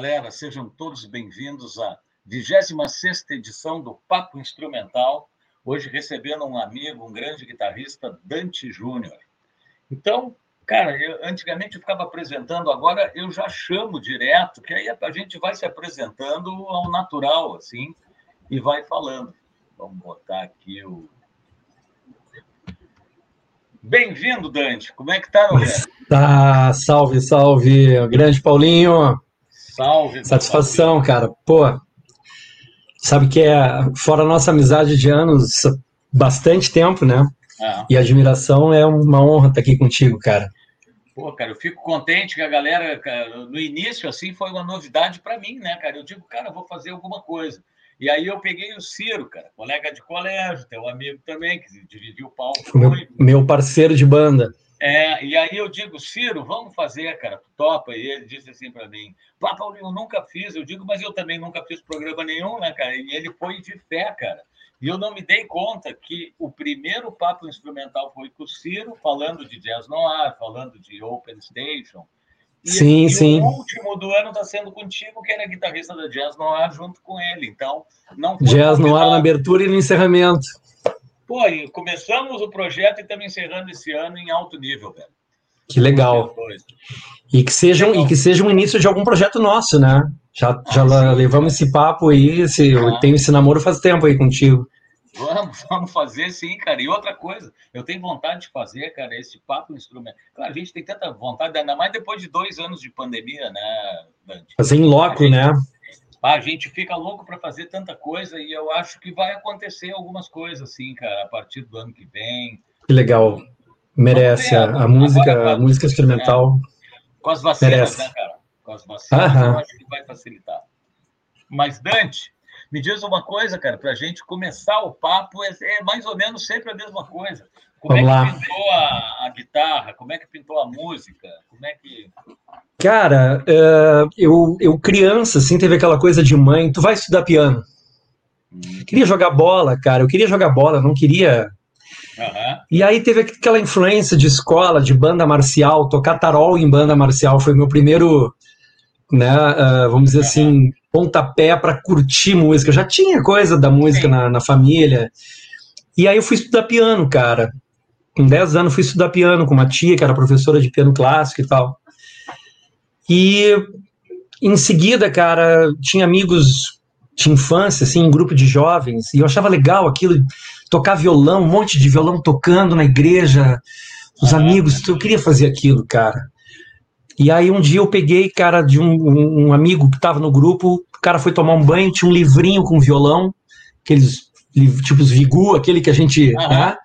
Galera! Sejam todos bem-vindos à 26 edição do Papo Instrumental. Hoje recebendo um amigo, um grande guitarrista, Dante Júnior. Então, cara, eu, antigamente eu ficava apresentando, agora eu já chamo direto, que aí a gente vai se apresentando ao natural, assim, e vai falando. Vamos botar aqui o. Bem-vindo, Dante. Como é que tá, meu Tá, salve, salve, grande Paulinho. Salve. Satisfação, Paulinho. cara. Pô, sabe que é fora a nossa amizade de anos, bastante tempo, né? Ah. E admiração é uma honra estar aqui contigo, cara. Pô, cara, eu fico contente que a galera, cara, no início, assim, foi uma novidade para mim, né, cara? Eu digo, cara, vou fazer alguma coisa. E aí eu peguei o Ciro, cara, colega de colégio, teu amigo também, que dividiu o palco. Meu, meu parceiro de banda. É, e aí eu digo, Ciro, vamos fazer, cara, tu topa? E ele disse assim para mim, Pá, Paulinho, eu nunca fiz. Eu digo, mas eu também nunca fiz programa nenhum, né, cara? E ele foi de fé, cara. E eu não me dei conta que o primeiro papo instrumental foi com o Ciro, falando de jazz noir, falando de open station, e, sim, e sim. o último do ano está sendo contigo, que era guitarrista da Jazz Noir, junto com ele. Então, não Jazz Noir na abertura e no encerramento. Pô, começamos o projeto e estamos encerrando esse ano em alto nível, velho. Que legal. E que seja, legal. e que seja um início de algum projeto nosso, né? Já, ah, já sim, levamos esse papo aí, esse, ah. eu tenho esse namoro faz tempo aí contigo. Vamos, vamos fazer sim, cara. E outra coisa, eu tenho vontade de fazer, cara, esse papo instrumento. Claro, a gente tem tanta vontade, ainda mais depois de dois anos de pandemia, né, Dante? Fazer em loco, gente, né? A gente fica louco para fazer tanta coisa e eu acho que vai acontecer algumas coisas, assim, cara, a partir do ano que vem. Que legal. Merece. A, a, música, agora, a música instrumental. Com as vacinas, merece. né, cara? Com as vacinas, Aham. eu acho que vai facilitar. Mas, Dante, me diz uma coisa, cara, para a gente começar o papo, é, é, mais ou menos sempre a mesma coisa. Como Vamos é que lá. pintou a, a, guitarra? Como é que pintou a música? Como é que. Cara, uh, eu, eu criança, assim, teve aquela coisa de mãe, tu vai estudar piano. Hum. Queria jogar bola, cara, eu queria jogar bola, não queria. Uhum. E aí teve aquela influência de escola, de banda marcial, tocar tarol em banda marcial, foi meu primeiro, né, uh, vamos dizer uhum. assim, pontapé para curtir música. Eu já tinha coisa da música na, na, família. E aí eu fui estudar piano, cara. Com 10 anos fui estudar piano com uma tia que era professora de piano clássico e tal. E em seguida, cara, tinha amigos de infância, assim, um grupo de jovens, e eu achava legal aquilo, tocar violão, um monte de violão tocando na igreja, os amigos, eu queria fazer aquilo, cara. E aí um dia eu peguei, cara, de um, um amigo que estava no grupo, o cara foi tomar um banho, tinha um livrinho com violão, aqueles tipo os Vigu, aquele que a gente, uhum, né,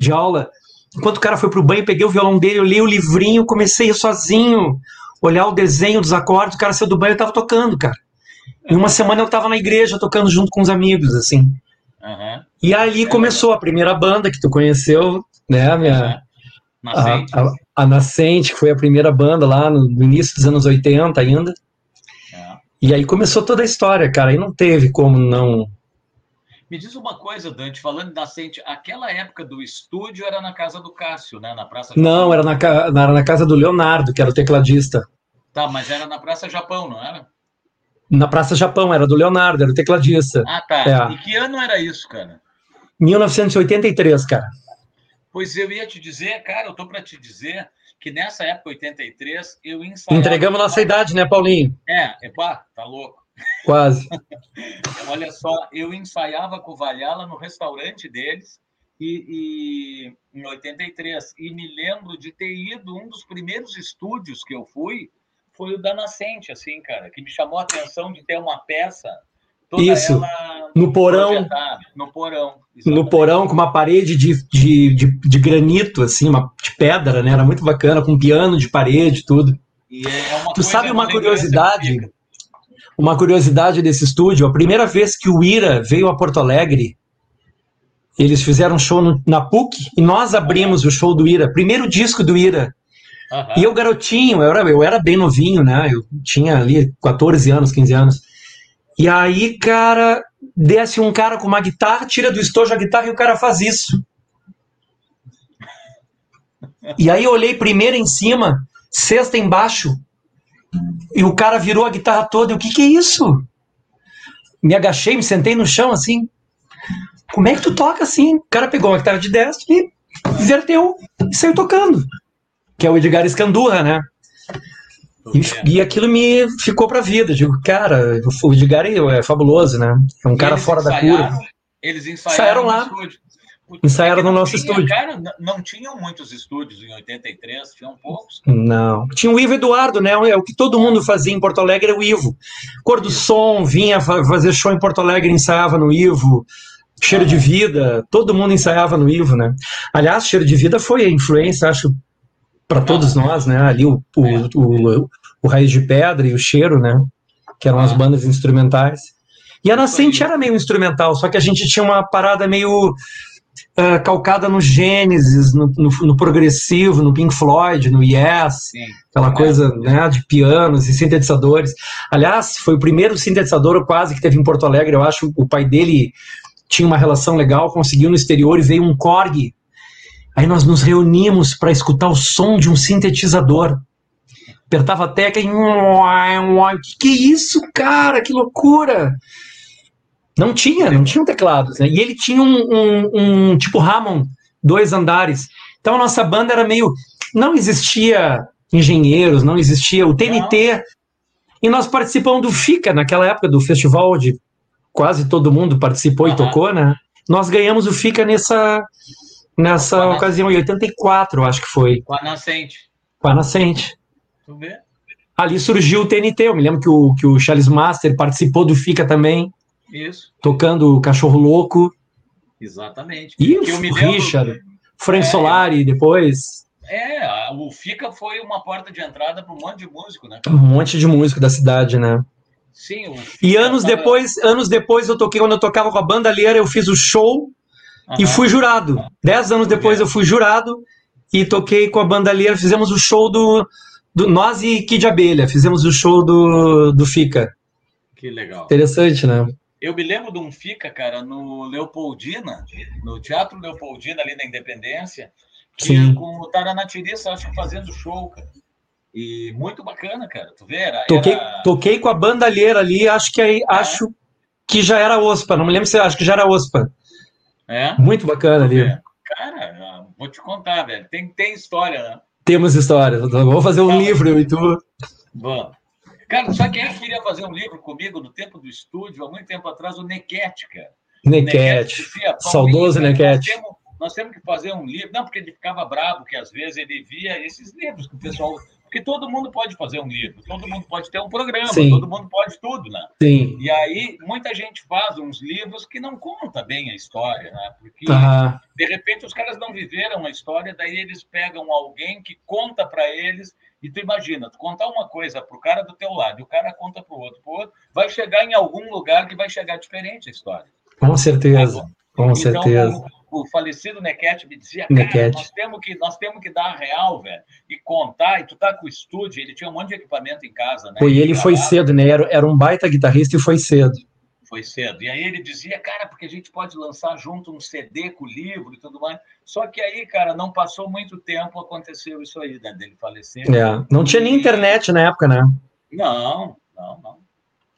de aula. Enquanto o cara foi pro banho, peguei o violão dele, eu li o livrinho, comecei sozinho, olhar o desenho dos acordes, o cara saiu do banho, eu tava tocando, cara. Em uma semana eu tava na igreja tocando junto com os amigos, assim. Uhum. E ali começou a primeira banda que tu conheceu, né, minha, Nascente. A, a, a, Nascente, que foi a primeira banda lá no, no início dos anos 80 ainda. É. E aí começou toda a história, cara, e não teve como não. Me diz uma coisa, Dante, falando de Nascente, aquela época do estúdio era na casa do Cássio, né? Na Praça Japão. Não, era na, era na casa do Leonardo, que era o tecladista. Tá, mas era na Praça Japão, não era? Na Praça Japão, era do Leonardo, era o tecladista. Ah, tá. É. E que ano era isso, cara? 1983, cara. Pois eu ia te dizer, cara, eu tô para te dizer que nessa época, 83, eu ensaiava... Entregamos nossa idade, né, Paulinho? É, epá, tá louco. Quase. Olha só, eu ensaiava com o Valhalla no restaurante deles e, e, em 83. E me lembro de ter ido, um dos primeiros estúdios que eu fui foi o da Nascente, assim, cara, que me chamou a atenção de ter uma peça isso. no porão. No porão. Exatamente. No porão, com uma parede de, de, de, de, granito, assim, uma, de pedra, né? Era muito bacana, com piano de parede, tudo. É tu sabe uma curiosidade? Uma curiosidade desse estúdio, a primeira vez que o Ira veio a Porto Alegre, eles fizeram um show no, na PUC e nós abrimos o show do Ira, primeiro disco do Ira. Uhum. E eu, garotinho, eu era, eu era bem novinho, né? Eu tinha ali 14 anos, 15 anos. E aí, cara, desce um cara com uma guitarra, tira do estojo a guitarra e o cara faz isso. E aí eu olhei primeiro em cima, sexta embaixo. E o cara virou a guitarra toda. E o que que é isso? Me agachei, me sentei no chão assim. Como é que tu toca assim? O cara pegou uma guitarra de 10 e inverteu e saiu tocando. Que é o Edgar Escandurra, né? E, e, aquilo me ficou pra vida. Digo, cara, o Edgar é, é fabuloso, né? É um cara fora da cura. Eles ensaiaram, ensaiaram lá. Ensaiaram no nosso tinha, estúdio. Cara, não tinham muitos estúdios em 83, tinham poucos. Não. Tinha o Ivo Eduardo, né? É o que todo mundo fazia em Porto Alegre, era o Ivo. Cor do Som vinha fazer show em Porto Alegre, ensaiava no Ivo. Cheiro de Vida, todo mundo ensaiava no Ivo, né? Aliás, Cheiro de Vida foi a influência, acho, para todos nós, né? Ali o, o, é. o, o, Raiz de Pedra e o Cheiro, né? Que eram as bandas instrumentais. E a Nascente era meio instrumental, só que a gente tinha uma parada meio uh, calcada no Gênesis, no, no, no, progressivo, no Pink Floyd, no Yes, Sim. aquela é. coisa né, de pianos e sintetizadores. Aliás, foi o primeiro sintetizador quase que teve em Porto Alegre, eu acho. O pai dele tinha uma relação legal, conseguiu no exterior e veio um Korg Aí nós nos reunimos para escutar o som de um sintetizador. Apertava a tecla e. Que que isso, cara? Que loucura! Não tinha, não tinha teclados. Né? E ele tinha um, um, um tipo Hammond, dois andares. Então a nossa banda era meio. Não existia engenheiros, não existia o TNT. Não. E nós participamos do FICA, naquela época do festival de quase todo mundo participou uhum. e tocou, né? Nós ganhamos o FICA nessa, nessa ocasião, em 84, acho que foi. Com a Nascente. Com a Nascente. Ali surgiu o TNT, eu me lembro que o, que o Charles Master participou do FICA também. Isso. Tocando o Cachorro Louco. Exatamente. E o Richard, Frank é, Solari depois. É, o FICA foi uma porta de entrada para um monte de músico, né? Um monte de músico da cidade, né? Sim. E anos tava... depois, anos depois eu toquei quando eu tocava com a banda Leira, eu fiz o show. E fui jurado. Dez anos depois eu fui jurado e toquei com a bandalheira. Fizemos o show do, do. Nós e Kid Abelha. Fizemos o show do, do Fica. Que legal. Interessante, né? Eu me lembro de um Fica, cara, no Leopoldina, no Teatro Leopoldina, ali na Independência, Sim. com o Taranatiriça, acho que fazendo show, cara. E muito bacana, cara. Tu vê? Era, toquei, era... toquei com a bandalheira ali, acho que aí, é. acho que já era OSPA, não me lembro se acho que já era OSPA. É? Muito bacana ali. É. Cara, vou te contar, velho. Tem, tem história, né? Temos história. Vamos fazer um livro, eu e tu. Vamos. Cara, só quem queria fazer um livro comigo no tempo do estúdio, há muito tempo atrás, o Nequete, cara. Nequete. Saudoso Nequete. Nós temos, nós temos que fazer um livro. Não, porque ele ficava bravo, que às vezes ele via esses livros que o pessoal porque todo mundo pode fazer um livro, todo mundo pode ter um programa, Sim. todo mundo pode tudo, né? Sim. E aí, muita gente faz uns livros que não conta bem a história, né? Porque, de repente, os caras não viveram a história, daí eles pegam alguém que conta para eles e tu imagina, tu contar uma coisa para o cara do teu lado e o cara conta para o outro, pro outro, vai chegar em algum lugar que vai chegar diferente a história. Com certeza, com então, certeza o falecido Nequete me dizia, cara, nós temos, que, nós temos que dar a real, velho, e contar, e tu tá com o estúdio, ele tinha um monte de equipamento em casa, né? Foi, ele, ele foi cedo, né? Era, era um baita guitarrista e foi cedo. Foi cedo. E aí ele dizia, cara, porque a gente pode lançar junto um CD com o livro e tudo mais. Só que aí, cara, não passou muito tempo, aconteceu isso aí, né? Dele falecer. É. Não tinha nem internet na época, né? Não, não, não.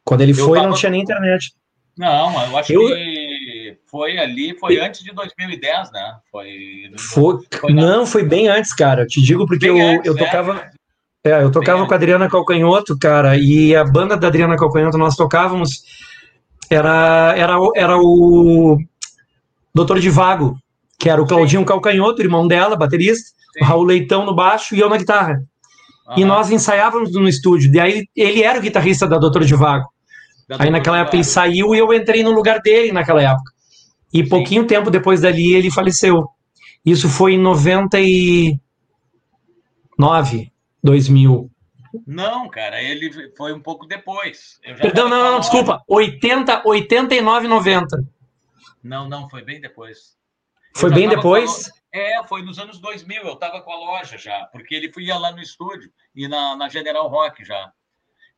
Quando ele eu foi, tava... não tinha nem internet. Não, eu acho eu... que foi ali, foi antes de 2010, né? Foi. foi, foi não, foi bem antes, cara. Eu te digo porque eu, antes, eu né? tocava. É, é eu tocava com a Adriana Calcanhoto, cara, e a banda da Adriana Calcanhoto nós tocávamos. Era, era, era o Doutor de Vago, que era o Claudinho Sim. Calcanhoto, irmão dela, baterista, Sim. o Raul Leitão no baixo e eu na guitarra. Uhum. E nós ensaiávamos no estúdio. E aí ele era o guitarrista da Doutor de Vago. Da aí naquela época ele saiu e eu entrei no lugar dele naquela época. E Sim. pouquinho tempo depois dali ele faleceu. Isso foi em 99, 2000. Não, cara, ele foi um pouco depois. Perdão, não, não, desculpa. 80, 89, 90. Não, não, foi bem depois. Foi bem depois? É, foi nos anos 2000. Eu estava com a loja já, porque ele ia lá no estúdio e na, na General Rock já.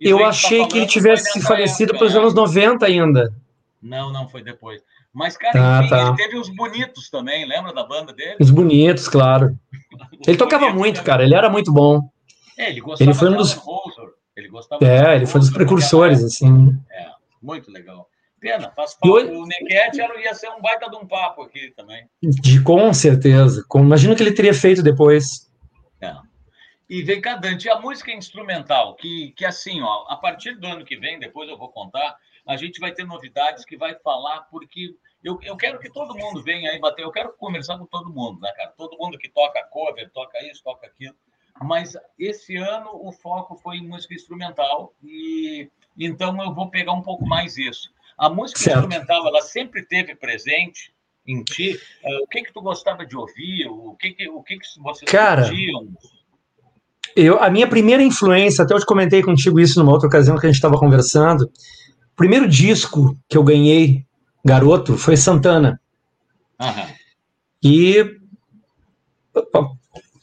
Eu achei tá que ele tivesse falecido para os anos 90 ainda. Não, não, foi depois. Mas, cara, tá, enfim, tá. ele teve os bonitos também, lembra da banda dele? Os bonitos, claro. ele tocava muito, cara, ele era muito bom. É, ele gostava ele foi um dos... Ele gostava. É, ele foi dos precursores, assim. É, muito legal. Pena, faz falta. Hoje... O Nequete ia ser um baita de um papo aqui também. De, com certeza. Com, imagino que ele teria feito depois. É. E vem cá, Dante, a música instrumental, que, que assim, ó, a partir do ano que vem, depois eu vou contar, a gente vai ter novidades que vai falar, porque eu, eu quero que todo mundo venha aí bater, eu quero conversar com todo mundo, né, cara? Todo mundo que toca cover, toca isso, toca aquilo. Mas esse ano o foco foi em música instrumental, e então eu vou pegar um pouco mais isso. A música certo. instrumental, ela sempre teve presente em ti. Uh, o que que tu gostava de ouvir? O que que, o que, que vocês Cara, curtiam? Eu, a minha primeira influência, até eu te comentei contigo isso numa outra ocasião que a gente estava conversando. O primeiro disco que eu ganhei, garoto, foi Santana. Uhum. E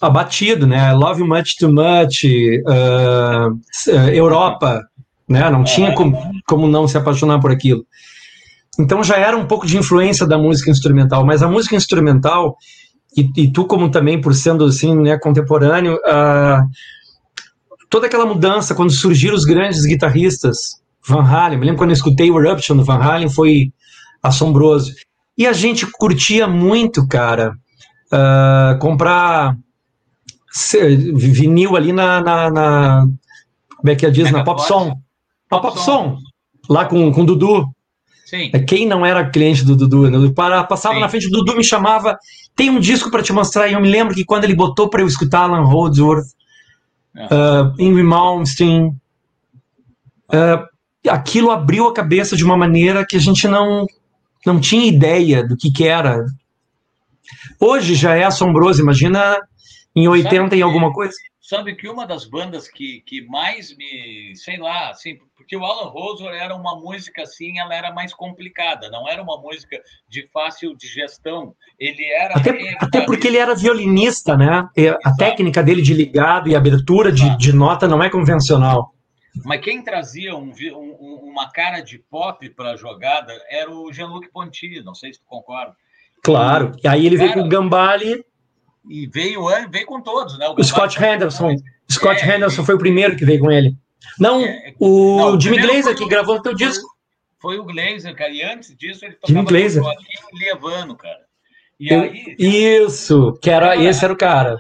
abatido, né? Love You Much Too Much, uh, Europa, né? Não tinha como, como não se apaixonar por aquilo. Então já era um pouco de influência da música instrumental, mas a música instrumental e, e tu como também por sendo assim, né, contemporâneo, uh, toda aquela mudança quando surgiram os grandes guitarristas, Van Halen, me lembro quando eu escutei o Eruption do Van Halen foi assombroso. E a gente curtia muito, cara, uh, comprar vinil ali na, na, na como é que é diz, na Pop Song. Pop, Pop Song. Lá com, com o Dudu. Sim. É, quem não era cliente do Dudu, né? para, passava Sim. na frente do Dudu, me chamava, tem um disco para te mostrar, e eu me lembro que quando ele botou para eu escutar Alan Holdsworth, uh, Ingrid Malmsteen, uh, aquilo abriu a cabeça de uma maneira que a gente não, não tinha ideia do que, que era. Hoje já é assombroso, imagina em 80 e alguma coisa sabe que uma das bandas que, que mais me, sei lá, assim, porque o Alan Roswell era uma música assim, ela era mais complicada, não era uma música de fácil digestão. Ele era até, até porque ele era violinista, né? A técnica dele de ligado e abertura de, de nota não é convencional. Mas quem trazia um, um, uma cara de pop para a jogada era o Jean-Luc Ponty, não sei se tu concorda. Claro, e aí ele cara, veio com o Gambale e veio, veio com todos, né? O, o Scott Henderson. Scott é, Henderson foi o primeiro que veio com ele. Não, é, o não, Jimmy Glazer que gravou o teu disco. Foi o Glazer, cara. E antes disso ele tocava Jimmy Glazer. Levando, cara. E aí, isso, que era, cara, esse era o cara.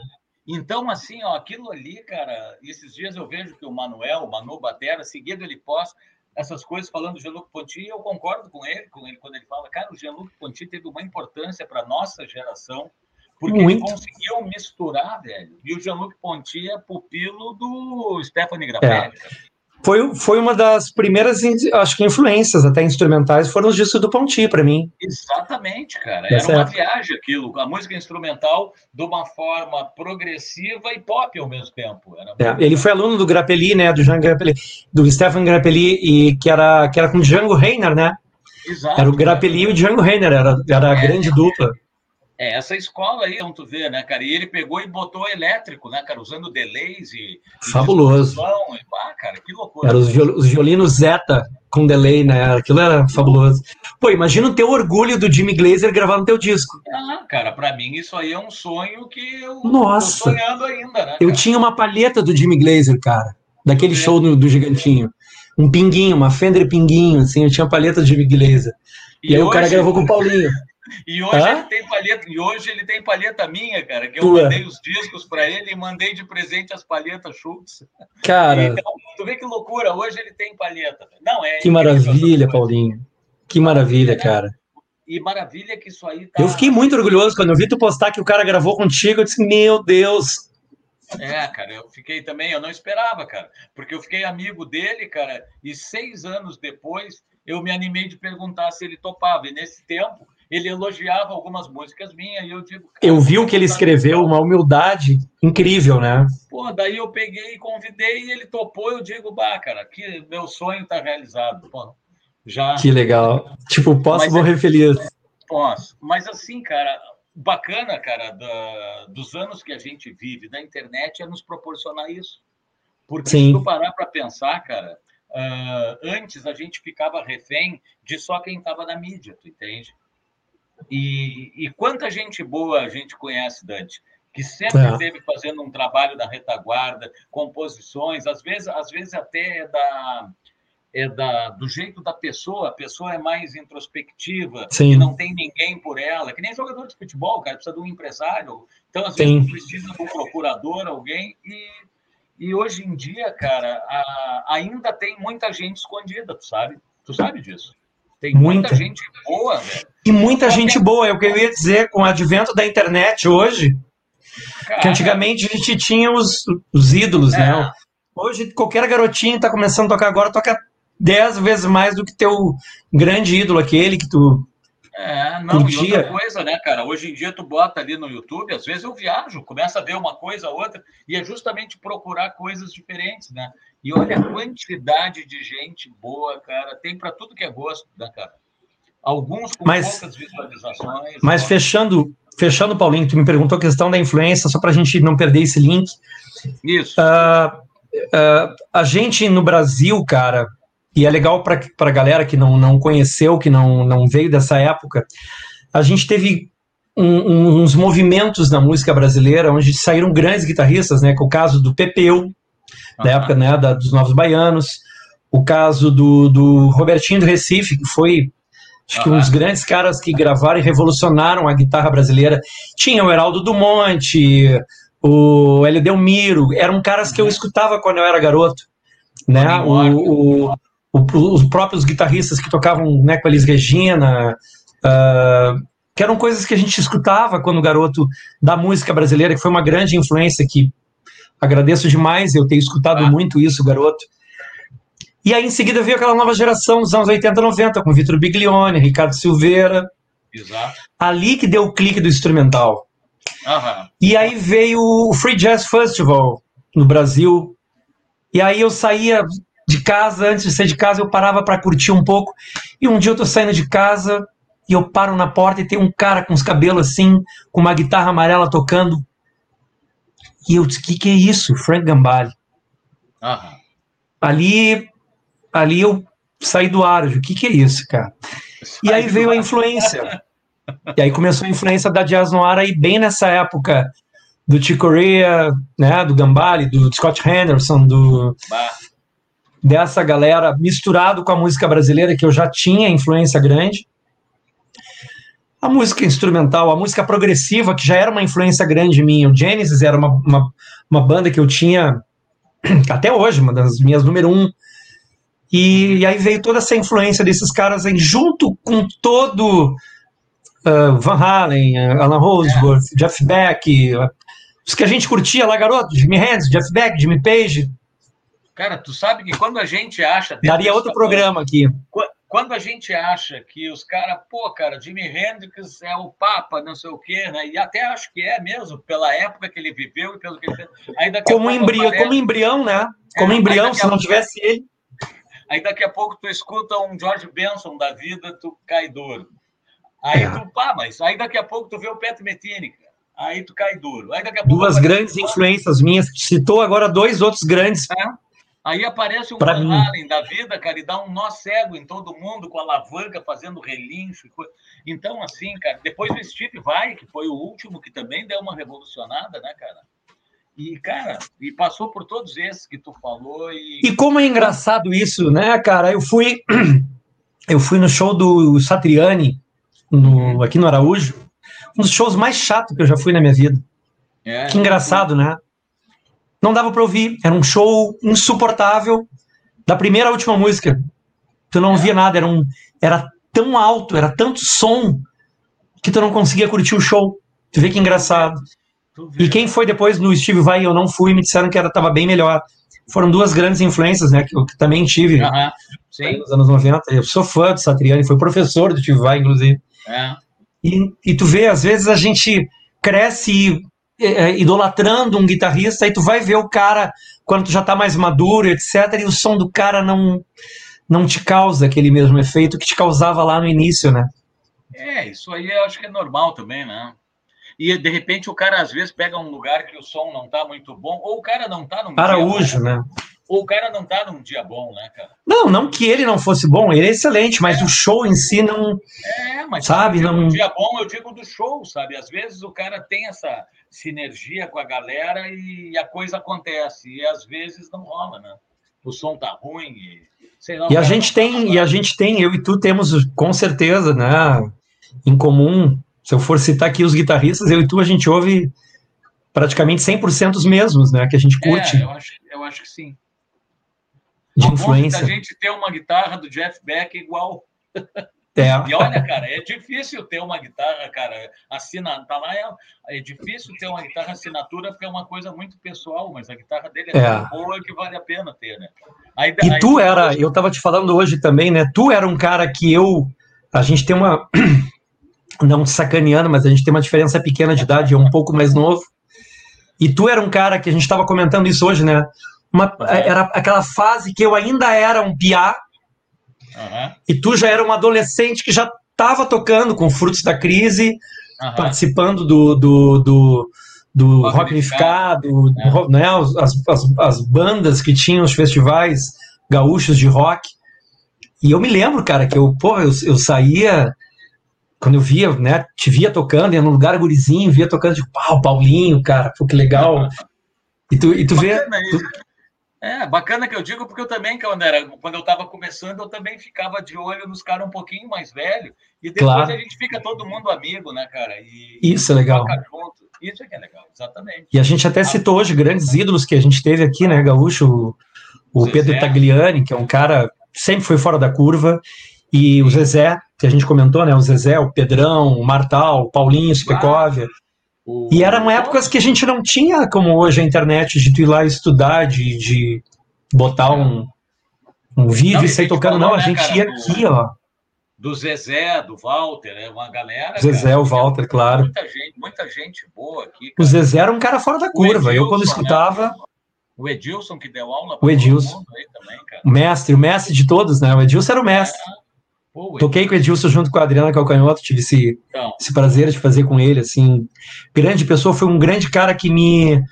Então, assim, ó, aquilo ali, cara, esses dias eu vejo que o Manuel, o Manu Batera, seguido ele posta essas coisas falando do Jean-Luc Ponty, e eu concordo com ele, com ele quando ele fala, cara, o Jean-Luc Ponty teve uma importância para nossa geração, porque Muito. ele conseguiu misturar, velho. E o Jean-Luc Ponty é pupilo do Stephanie Grappelli. É. Foi, foi uma das primeiras, acho que influências até instrumentais foram os discos do Ponty para mim. Exatamente, cara. Era uma viagem aquilo, a música instrumental de uma forma progressiva e pop ao mesmo tempo. É, ele foi aluno do Grappelli, né, do Jean Grappelli, do Stefan Grappelli e que era que era com Django Reiner, né? Exato. Era o Grappelli e o Django Reiner, era, era a é, grande dupla. É, essa escola aí, como tu vê, né, cara? E ele pegou e botou elétrico, né, cara? Usando delays e. Fabuloso. E, ah, cara, que loucura. Era os, viol os violinos Zeta com delay, né? Aquilo era fabuloso. Pô, imagina o teu orgulho do Jimmy Glazer gravar no teu disco. Ah, cara, pra mim isso aí é um sonho que eu Nossa. tô sonhando ainda, né? Eu tinha uma palheta do Jimmy Glazer, cara, daquele show do, do Gigantinho. Um pinguinho, uma Fender pinguinho, assim, eu tinha a palheta do Jimmy Glazer. E, e aí hoje... o cara gravou com o Paulinho. E hoje Hã? ele tem palheta, e hoje ele tem palheta minha, cara, que eu Tua. mandei os discos para ele e mandei de presente as palhetas Schultz. Cara, então, tu vê que loucura, hoje ele tem palheta. Não é. Que maravilha, Paulinho. Que maravilha, é, cara. E maravilha que isso aí tá... Eu fiquei muito orgulhoso quando eu vi tu postar que o cara gravou contigo, eu disse: "Meu Deus, é, cara, eu fiquei também, eu não esperava, cara, porque eu fiquei amigo dele, cara, e seis anos depois eu me animei de perguntar se ele topava. E nesse tempo ele elogiava algumas músicas minhas e eu digo. Eu vi o que ele escreveu, uma humildade incrível, né? Pô, daí eu peguei e convidei e ele topou. Eu digo, bah, cara, que meu sonho está realizado. Pô, já. Que legal. Tipo, posso morrer é feliz. Posso. Mas assim, cara, bacana, cara, da, dos anos que a gente vive da internet é nos proporcionar isso. Porque Sim. se tu parar para pensar, cara, uh, antes a gente ficava refém de só quem estava na mídia, tu entende? E, e quanta gente boa a gente conhece, Dante, que sempre é. esteve fazendo um trabalho da retaguarda, composições, às vezes, às vezes até é da, é da, do jeito da pessoa, a pessoa é mais introspectiva, Sim. não tem ninguém por ela, que nem jogador de futebol, cara, precisa de um empresário, então às Sim. vezes precisa de um procurador, alguém, e, e hoje em dia, cara, a, ainda tem muita gente escondida, tu sabe? Tu sabe disso? Tem muita, muita gente boa, velho. E muita gente boa, é o que eu ia dizer, com o advento da internet hoje, Cara, que antigamente a gente tinha os, os ídolos, é. né? Hoje, qualquer garotinho tá começando a tocar agora, toca dez vezes mais do que teu grande ídolo, aquele que tu. É, não, curtia. e outra coisa, né, cara? Hoje em dia tu bota ali no YouTube, às vezes eu viajo, começa a ver uma coisa, outra, e é justamente procurar coisas diferentes, né? E olha a quantidade de gente boa, cara, tem para tudo que é gosto, né, cara? Alguns com mas, poucas visualizações. Mas ó. fechando, fechando, Paulinho, tu me perguntou a questão da influência, só para a gente não perder esse link. Isso. Uh, uh, a gente no Brasil, cara, e é legal para a galera que não, não conheceu, que não, não veio dessa época, a gente teve um, uns movimentos na música brasileira onde saíram grandes guitarristas, né? É o caso do Pepeu, da época né, da, dos Novos Baianos, o caso do, do Robertinho do Recife, que foi Acho que dos grandes caras que gravaram e revolucionaram a guitarra brasileira. Tinha o Heraldo Dumont, o Hélio Delmiro, eram caras que eu uhum. escutava quando eu era garoto. Né? O, o, o, os próprios guitarristas que tocavam né, com a Elis Regina, uh, que eram coisas que a gente escutava quando garoto da música brasileira, que foi uma grande influência que agradeço demais eu ter escutado ah. muito isso, garoto. E aí, em seguida, veio aquela nova geração dos anos 80, 90, com Vitor Biglione, Ricardo Silveira. Exato. Ali que deu o clique do instrumental. Uhum. E aí veio o Free Jazz Festival no Brasil. E aí eu saía de casa, antes de sair de casa, eu parava para curtir um pouco. E um dia eu tô saindo de casa e eu paro na porta e tem um cara com os cabelos assim, com uma guitarra amarela tocando. E eu disse: o que, que é isso? Frank Gambale. Uhum. Ali ali eu saí do ar. O que, que é isso, cara? E aí veio a influência. E aí começou a influência da Jazz Noir aí bem nessa época do Chick Corea, né, do Gambale, do Scott Henderson, do dessa galera misturado com a música brasileira que eu já tinha influência grande. A música instrumental, a música progressiva, que já era uma influência grande minha. O Genesis era uma, uma, uma banda que eu tinha até hoje, uma das minhas número um e, e aí veio toda essa influência desses caras aí, junto com todo uh, Van Halen, uh, Alan Roseworth, é. Jeff Beck, uh, os que a gente curtia lá, garoto, Jimmy Hendrix, Jeff Beck, Jimmy Page. Cara, tu sabe que quando a gente acha... Daria outro programa aqui. Quando a gente acha que os caras, pô, cara, Jimi Hendrix é o Papa, não sei o quê, né? E até acho que é mesmo, pela época que ele viveu e pelo que ele fez. como, embrião, aparece... como embrião, né? Como é, embrião, se não tivesse ele. Aí daqui a pouco tu escuta um George Benson da vida, tu cai duro. Aí é. tu, pá, mas aí daqui a pouco tu vê o Pet Metini, Aí tu cai duro. Aí daqui a pouco Duas grandes influências minhas. Citou agora dois outros grandes. É. Aí aparece um Van Halen da vida, cara, e dá um nó cego em todo mundo, com alavanca, fazendo relincho. Então, assim, cara, depois o Steve Vai, que foi o último, que também deu uma revolucionada, né, cara? E, cara, e passou por todos esses que tu falou. E, e como é engraçado isso, né, cara? Eu fui, eu fui no show do Satriani, no, aqui no Araújo, um dos shows mais chatos que eu já fui na minha vida. É, que engraçado, né? Não dava para ouvir, era um show insuportável, da primeira à última música. Tu não é. via nada, era, um, era tão alto, era tanto som, que tu não conseguia curtir o show. Tu vê que engraçado. E quem foi depois no Steve Vai eu não fui, me disseram que estava bem melhor. Foram duas grandes influências, né, que eu que também tive uh -huh. nos anos 90. Eu sou fã do Satriani, foi professor do Steve Vai, inclusive. É. E, e tu vê, às vezes a gente cresce é, idolatrando um guitarrista, e tu vai ver o cara quando tu já está mais maduro, etc., e o som do cara não, não te causa aquele mesmo efeito que te causava lá no início, né? É, isso aí eu acho que é normal também, né? E de repente o cara às vezes pega um lugar que o som não está muito bom, ou o cara não está no Araújo, dia, né? Ou o cara não tá num dia bom, né, cara? Não, não que ele não fosse bom, ele é excelente, mas é. o show em si não. É, mas sabe, não. Um dia bom, eu digo do show, sabe? Às vezes o cara tem essa sinergia com a galera e a coisa acontece. E às vezes não rola, né? O som tá ruim e. Sei lá, e a gente tá tem, e a gente tem, eu e tu temos com certeza, né, em comum. Se eu for citar aqui os guitarristas, eu e tu a gente ouve praticamente 100% os mesmos, né, que a gente curte. É, eu acho, eu acho que sim de influência. A gente ter uma guitarra do Jeff Beck igual. É. E olha, cara, é difícil ter uma guitarra, cara, assina, tá lá, é, é difícil ter uma guitarra assinatura porque é uma coisa muito pessoal, mas a guitarra dele é, é. tão boa que vale a pena ter, né? Aí, e aí, tu era, eu tava te falando hoje também, né? Tu era um cara que eu, a gente tem uma, não sacaneando, mas a gente tem uma diferença pequena de idade, é um pouco mais novo. E tu era um cara que a gente tava comentando isso hoje, né? Uma, uhum. Era aquela fase que eu ainda era um piá uhum. e tu já era um adolescente que já estava tocando com Frutos da Crise, uhum. participando do, do, do, do Rock, rock Unificado, é. né, as, as, as bandas que tinham os festivais gaúchos de rock. E eu me lembro, cara, que eu, porra, eu, eu saía quando eu via, né, te via tocando, ia num lugar gurizinho, via tocando, tipo, pau, Paulinho, cara, pô, que legal. E tu, e tu vê. Tu, é, bacana que eu digo, porque eu também, quando, era, quando eu estava começando, eu também ficava de olho nos caras um pouquinho mais velhos, e depois claro. a gente fica todo mundo amigo, né, cara? E, Isso é legal. Isso é que é legal, exatamente. E a gente até citou hoje grandes ídolos que a gente teve aqui, né, Gaúcho? O, o Pedro Tagliani, que é um cara sempre foi fora da curva, e o Zezé, que a gente comentou, né? O Zezé, o Pedrão, o Martal, o Paulinho, o Spekovia. O... E eram épocas que a gente não tinha, como hoje, a internet, de tu ir lá estudar, de, de botar um, um vídeo não, e sair tocando. Falou, não, a né, gente cara, ia aqui, ó. Do Zezé, do Walter, é uma galera. Zezé, cara, o Walter, claro. Muita gente, muita gente boa aqui. Cara. O Zezé era um cara fora da curva. Edilson, Eu, quando né? escutava. Né? O Edilson, que deu aula o Edilson. Também, o mestre, o mestre de todos, né? O Edilson era o mestre. É. Pô, Toquei com o Edilson junto com a Adriana Calcanhoto, tive esse, então. esse prazer de fazer com ele, assim, grande pessoa, foi um grande cara que me,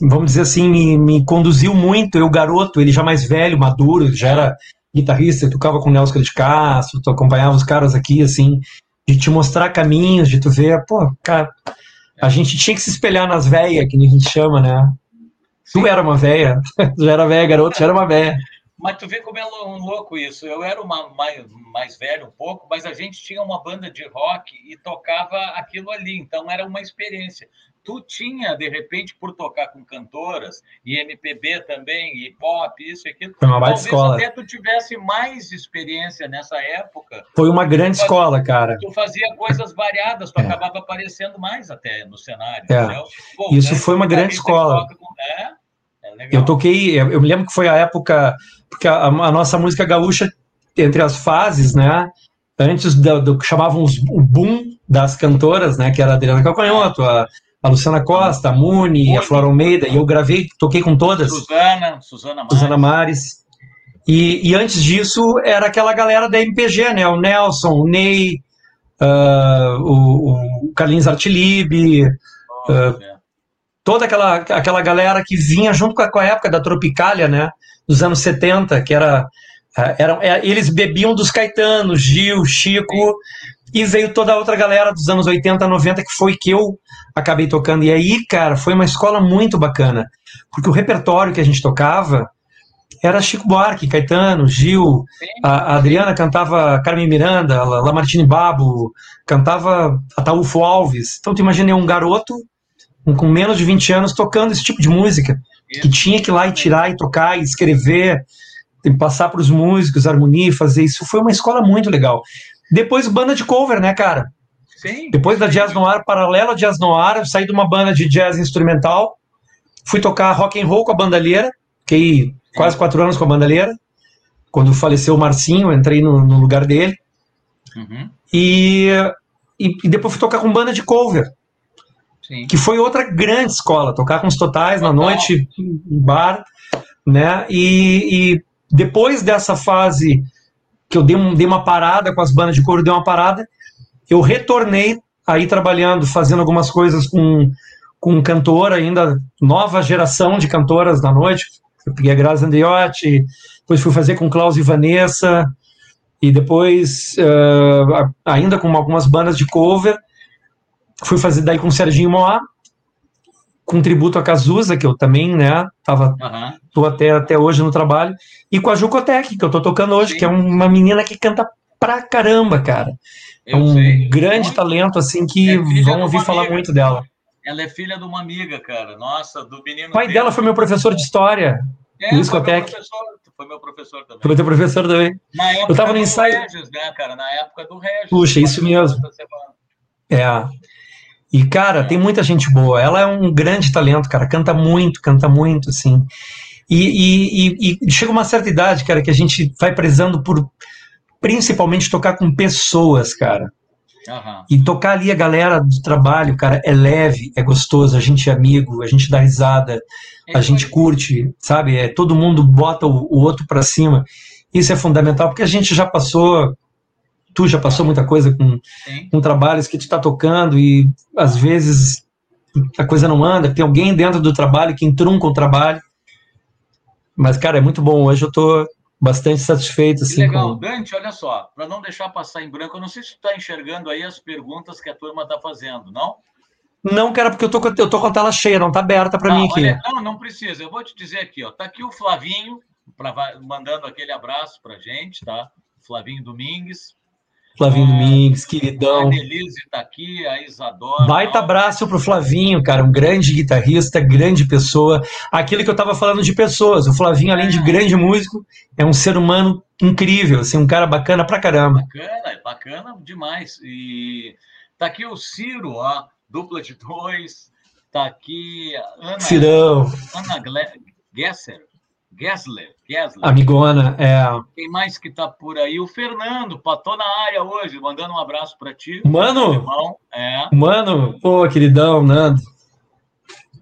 vamos dizer assim, me, me conduziu muito, eu garoto, ele já mais velho, maduro, já era guitarrista, tocava com o Nelson de Castro, tu acompanhava os caras aqui, assim, de te mostrar caminhos, de tu ver, pô, cara, a gente tinha que se espelhar nas velhas, que a gente chama, né? Sim. Tu era uma velha, já era velha, garoto, já era uma velha. Mas tu vê como é um louco isso. Eu era uma, mais, mais velho um pouco, mas a gente tinha uma banda de rock e tocava aquilo ali. Então era uma experiência. Tu tinha, de repente, por tocar com cantoras, e MPB também, e pop, isso e aquilo. Foi uma baita escola. até tu tivesse mais experiência nessa época. Foi uma grande fazia, escola, cara. Tu fazia coisas variadas, tu é. acabava aparecendo mais até no cenário. É. Isso foi uma grande escola. Com... É, é eu toquei, eu me lembro que foi a época porque a, a, nossa música gaúcha, entre as fases, né? Antes do, do que chamavam o boom das cantoras, né? Que era a Adriana Calcanhoto, a, a Luciana Costa, a Muni, a Flora Almeida, e eu gravei, toquei com todas. Suzana, Suzana Mares. Suzana Mares. E, e antes disso era aquela galera da MPG, né? O Nelson, o Ney, uh, o, o Carlinhos Artilib, uh, toda aquela, aquela galera que vinha junto com a, com a época da Tropicália, né? dos anos 70, que era, é, era, é, eles bebiam dos Caetano, Gil, Chico, e veio toda a outra galera dos anos 80, 90, que foi que eu acabei tocando. E aí, cara, foi uma escola muito bacana, porque o repertório que a gente tocava era Chico Buarque, Caetano, Gil, a, a Adriana cantava Carmen Miranda, Lamartine Babo, cantava Ataúfo Alves. Então, tu imagina um garoto com menos de 20 anos tocando esse tipo de música que tinha que ir lá e tirar e tocar e escrever, e passar para os músicos, harmonia, fazer isso. Foi uma escola muito legal. Depois banda de cover, né, cara? Sim. Depois da Jazz Noir, paralela Jazz Noir, eu saí de uma banda de jazz instrumental, fui tocar rock and roll com a bandalheira, fiquei quase quatro anos com a bandalheira. Quando faleceu o Marcinho, entrei no, no lugar dele. Uhum. E, e, e, depois fui tocar com banda de cover. Sim. que foi outra grande escola, tocar com os totais na noite, em bar, né? E, e, depois dessa fase que eu dei, um, dei uma parada com as bandas de couro, dei uma parada, eu retornei aí trabalhando, fazendo algumas coisas com, com cantora ainda, nova geração de cantoras da noite, Eu peguei a Grazi Andreotti, depois fui fazer com Klaus e Vanessa, e depois, uh, ainda com algumas bandas de cover, fui fazer daí com o Serginho Moá, com tributo a Cazuza, que eu também, né, tava, uhum. tô até, até hoje no trabalho, e com a Jucotec, que eu tô tocando hoje, Sim. que é uma menina que canta pra caramba, cara. É um sei. grande muito. talento, assim, que é vão ouvir falar amiga. muito dela. Ela é filha de uma amiga, cara. Nossa, do menino. O pai dela foi meu professor de história. É, Luiz foi Cotec. Foi meu professor também. Foi teu professor também. Na época eu tava no ensaio. Regis, né, cara? Na época do Regis. Puxa, isso mesmo. É. E, cara, tem muita gente boa. Ela é um grande talento, cara. Canta muito, canta muito, assim. E, e, e, e chega uma certa idade, cara, que a gente vai prezando por principalmente tocar com pessoas, cara. Uhum. E tocar ali a galera do trabalho, cara, é leve, é gostoso, a gente é amigo, a gente dá risada, é a gente curte, sabe? É, todo mundo bota o, o outro para cima. Isso é fundamental, porque a gente já passou, tu já passou muita coisa com, com trabalhos que tu tá tocando e às vezes a coisa não anda, tem alguém dentro do trabalho que entrunca o trabalho. Mas, cara, é muito bom. Hoje eu tô bastante satisfeito. Assim, legal. Com... Dante, olha só, para não deixar passar em branco, eu não sei se tu está enxergando aí as perguntas que a turma está fazendo, não? Não, cara, porque eu tô, eu tô com a tela cheia, não tá aberta para mim aqui. Olha, não, não precisa. Eu vou te dizer aqui, ó. Tá aqui o Flavinho, pra, mandando aquele abraço pra gente, tá? Flavinho Domingues. Flavinho Domingues, queridão. A Denise está aqui, a Isadora. Baita abraço pro Flavinho, cara, um grande guitarrista, grande pessoa. Aquilo que eu estava falando de pessoas. O Flavinho, além de é. grande músico, é um ser humano incrível, assim, um cara bacana pra caramba. Bacana, bacana demais. E tá aqui o Ciro, ó, dupla de dois. Tá aqui a Ana, Cirão. Ana Gesser. Gessler, Gessler. Amigona, é. Quem mais que tá por aí? O Fernando, patou na área hoje, mandando um abraço para ti. Mano, é. Mano, pô, queridão, Nando.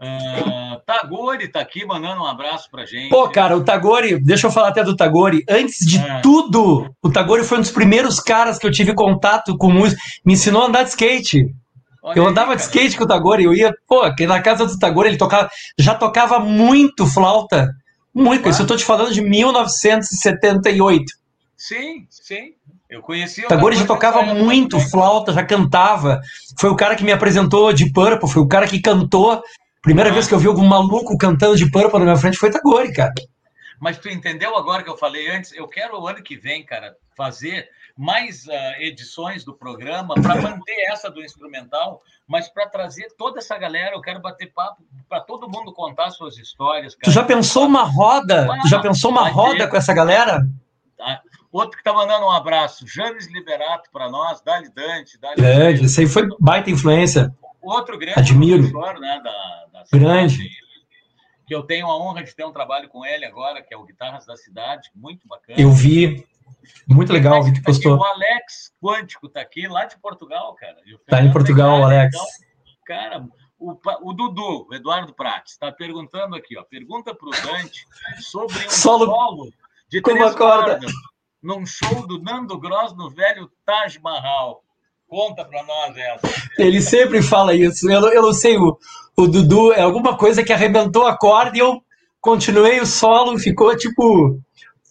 Uh, Tagore tá aqui mandando um abraço pra gente. Pô, cara, o Tagore, deixa eu falar até do Tagore. Antes de é. tudo, o Tagore foi um dos primeiros caras que eu tive contato com música. Me ensinou a andar de skate. Olha eu andava de skate com o Tagore, eu ia, pô, na casa do Tagore ele tocava, já tocava muito flauta. Muito, claro. isso eu estou te falando de 1978. Sim, sim. Eu conheci o Tagore já tocava muito flauta, já cantava. Foi o cara que me apresentou de Purple, foi o cara que cantou. Primeira ah. vez que eu vi algum maluco cantando de Purple na minha frente foi Tagore, cara. Mas tu entendeu agora que eu falei antes? Eu quero o ano que vem, cara, fazer mais uh, edições do programa para manter essa do instrumental, mas para trazer toda essa galera. Eu quero bater papo para todo mundo contar suas histórias. Cara. Tu já pensou uma roda? Ah, tu já pensou uma roda ter... com essa galera? Ah, outro que está mandando um abraço, James Liberato para nós, Dali Dante. Dali grande, isso aí foi baita influência. Outro grande Admiro. professor né, da, da grande. Que eu tenho a honra de ter um trabalho com ele agora, que é o Guitarras da Cidade, muito bacana. Eu vi, muito legal, o Vitor postou. O Alex Quântico tá aqui, lá de Portugal, cara. Tá em Portugal, o Alex. Então, cara, o, o Dudu, o Eduardo Prates, está perguntando aqui, ó. Pergunta para o Dante sobre um solo, solo de Como três cordas num show do Nando Gross no velho Taj Mahal. Conta para nós essa. Ele sempre fala isso. Eu, eu não sei, o, o Dudu é alguma coisa que arrebentou a corda e eu continuei o solo, ficou tipo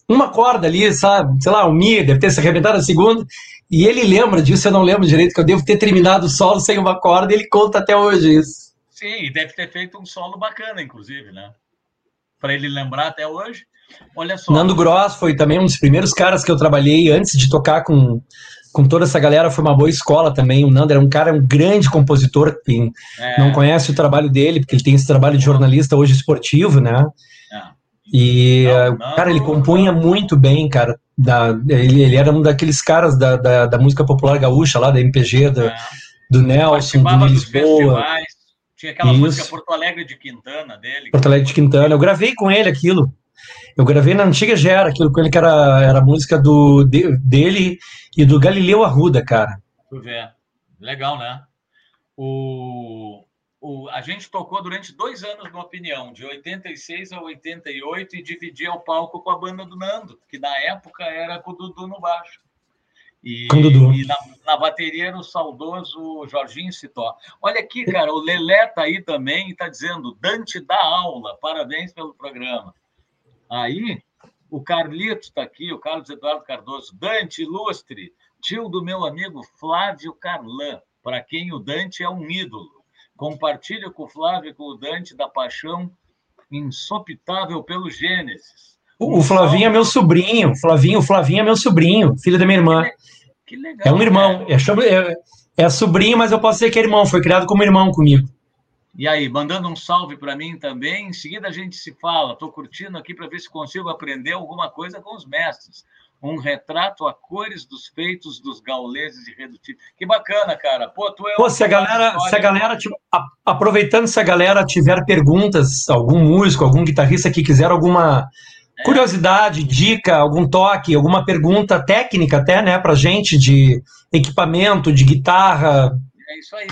uma corda ali, sabe? Sei lá, um Mi, deve ter se arrebentado a segunda. E ele lembra disso, eu não lembro direito, que eu devo ter terminado o solo sem uma corda, e ele conta até hoje isso. Sim, deve ter feito um solo bacana, inclusive, né? Para ele lembrar até hoje. Olha só. Nando Gross foi também um dos primeiros caras que eu trabalhei antes de tocar com, com toda essa galera. Foi uma boa escola também. O Nando era um cara, um grande compositor. Quem é. não conhece o trabalho dele, porque ele tem esse trabalho de jornalista hoje esportivo, né? E, não, não, cara, ele compunha muito bem, cara. Da, ele, ele era um daqueles caras da, da, da música popular gaúcha lá, da MPG, da, é. do Nelson, do Lisboa. Tinha aquela Isso. música Porto Alegre de Quintana dele. Porto Alegre de Quintana. Eu gravei com ele aquilo. Eu gravei na antiga Gera, aquilo com ele que era, era a música do, de, dele e do Galileu Arruda, cara. Legal, né? O, o, a gente tocou durante dois anos no Opinião, de 86 a 88, e dividia o palco com a banda do Nando, que na época era com o Dudu no baixo. E, e na, na, bateria era o saudoso Jorginho Citó. Olha aqui, cara, o Lelé tá aí também e tá dizendo: Dante dá aula, parabéns pelo programa. Aí, o Carlito está aqui, o Carlos Eduardo Cardoso, Dante Ilustre, tio do meu amigo Flávio Carlan, para quem o Dante é um ídolo. Compartilho com o Flávio e com o Dante da paixão insopitável pelo Gênesis. O, o Flavinho é meu sobrinho, Flavinho, o Flavinho é meu sobrinho, filho da minha irmã. Que, legal. É um irmão, é, é, é sobrinho, mas eu posso dizer que é irmão, foi criado como irmão comigo. E aí, mandando um salve para mim também. Em seguida a gente se fala. Estou curtindo aqui para ver se consigo aprender alguma coisa com os mestres. Um retrato a cores dos feitos dos gauleses irredutíveis. Que bacana, cara. Pô, tu é Pô, se a galera, se a galera aproveitando se a galera tiver perguntas, algum músico, algum guitarrista que quiser alguma é. curiosidade, dica, algum toque, alguma pergunta técnica até, né, pra gente de equipamento, de guitarra. É isso aí.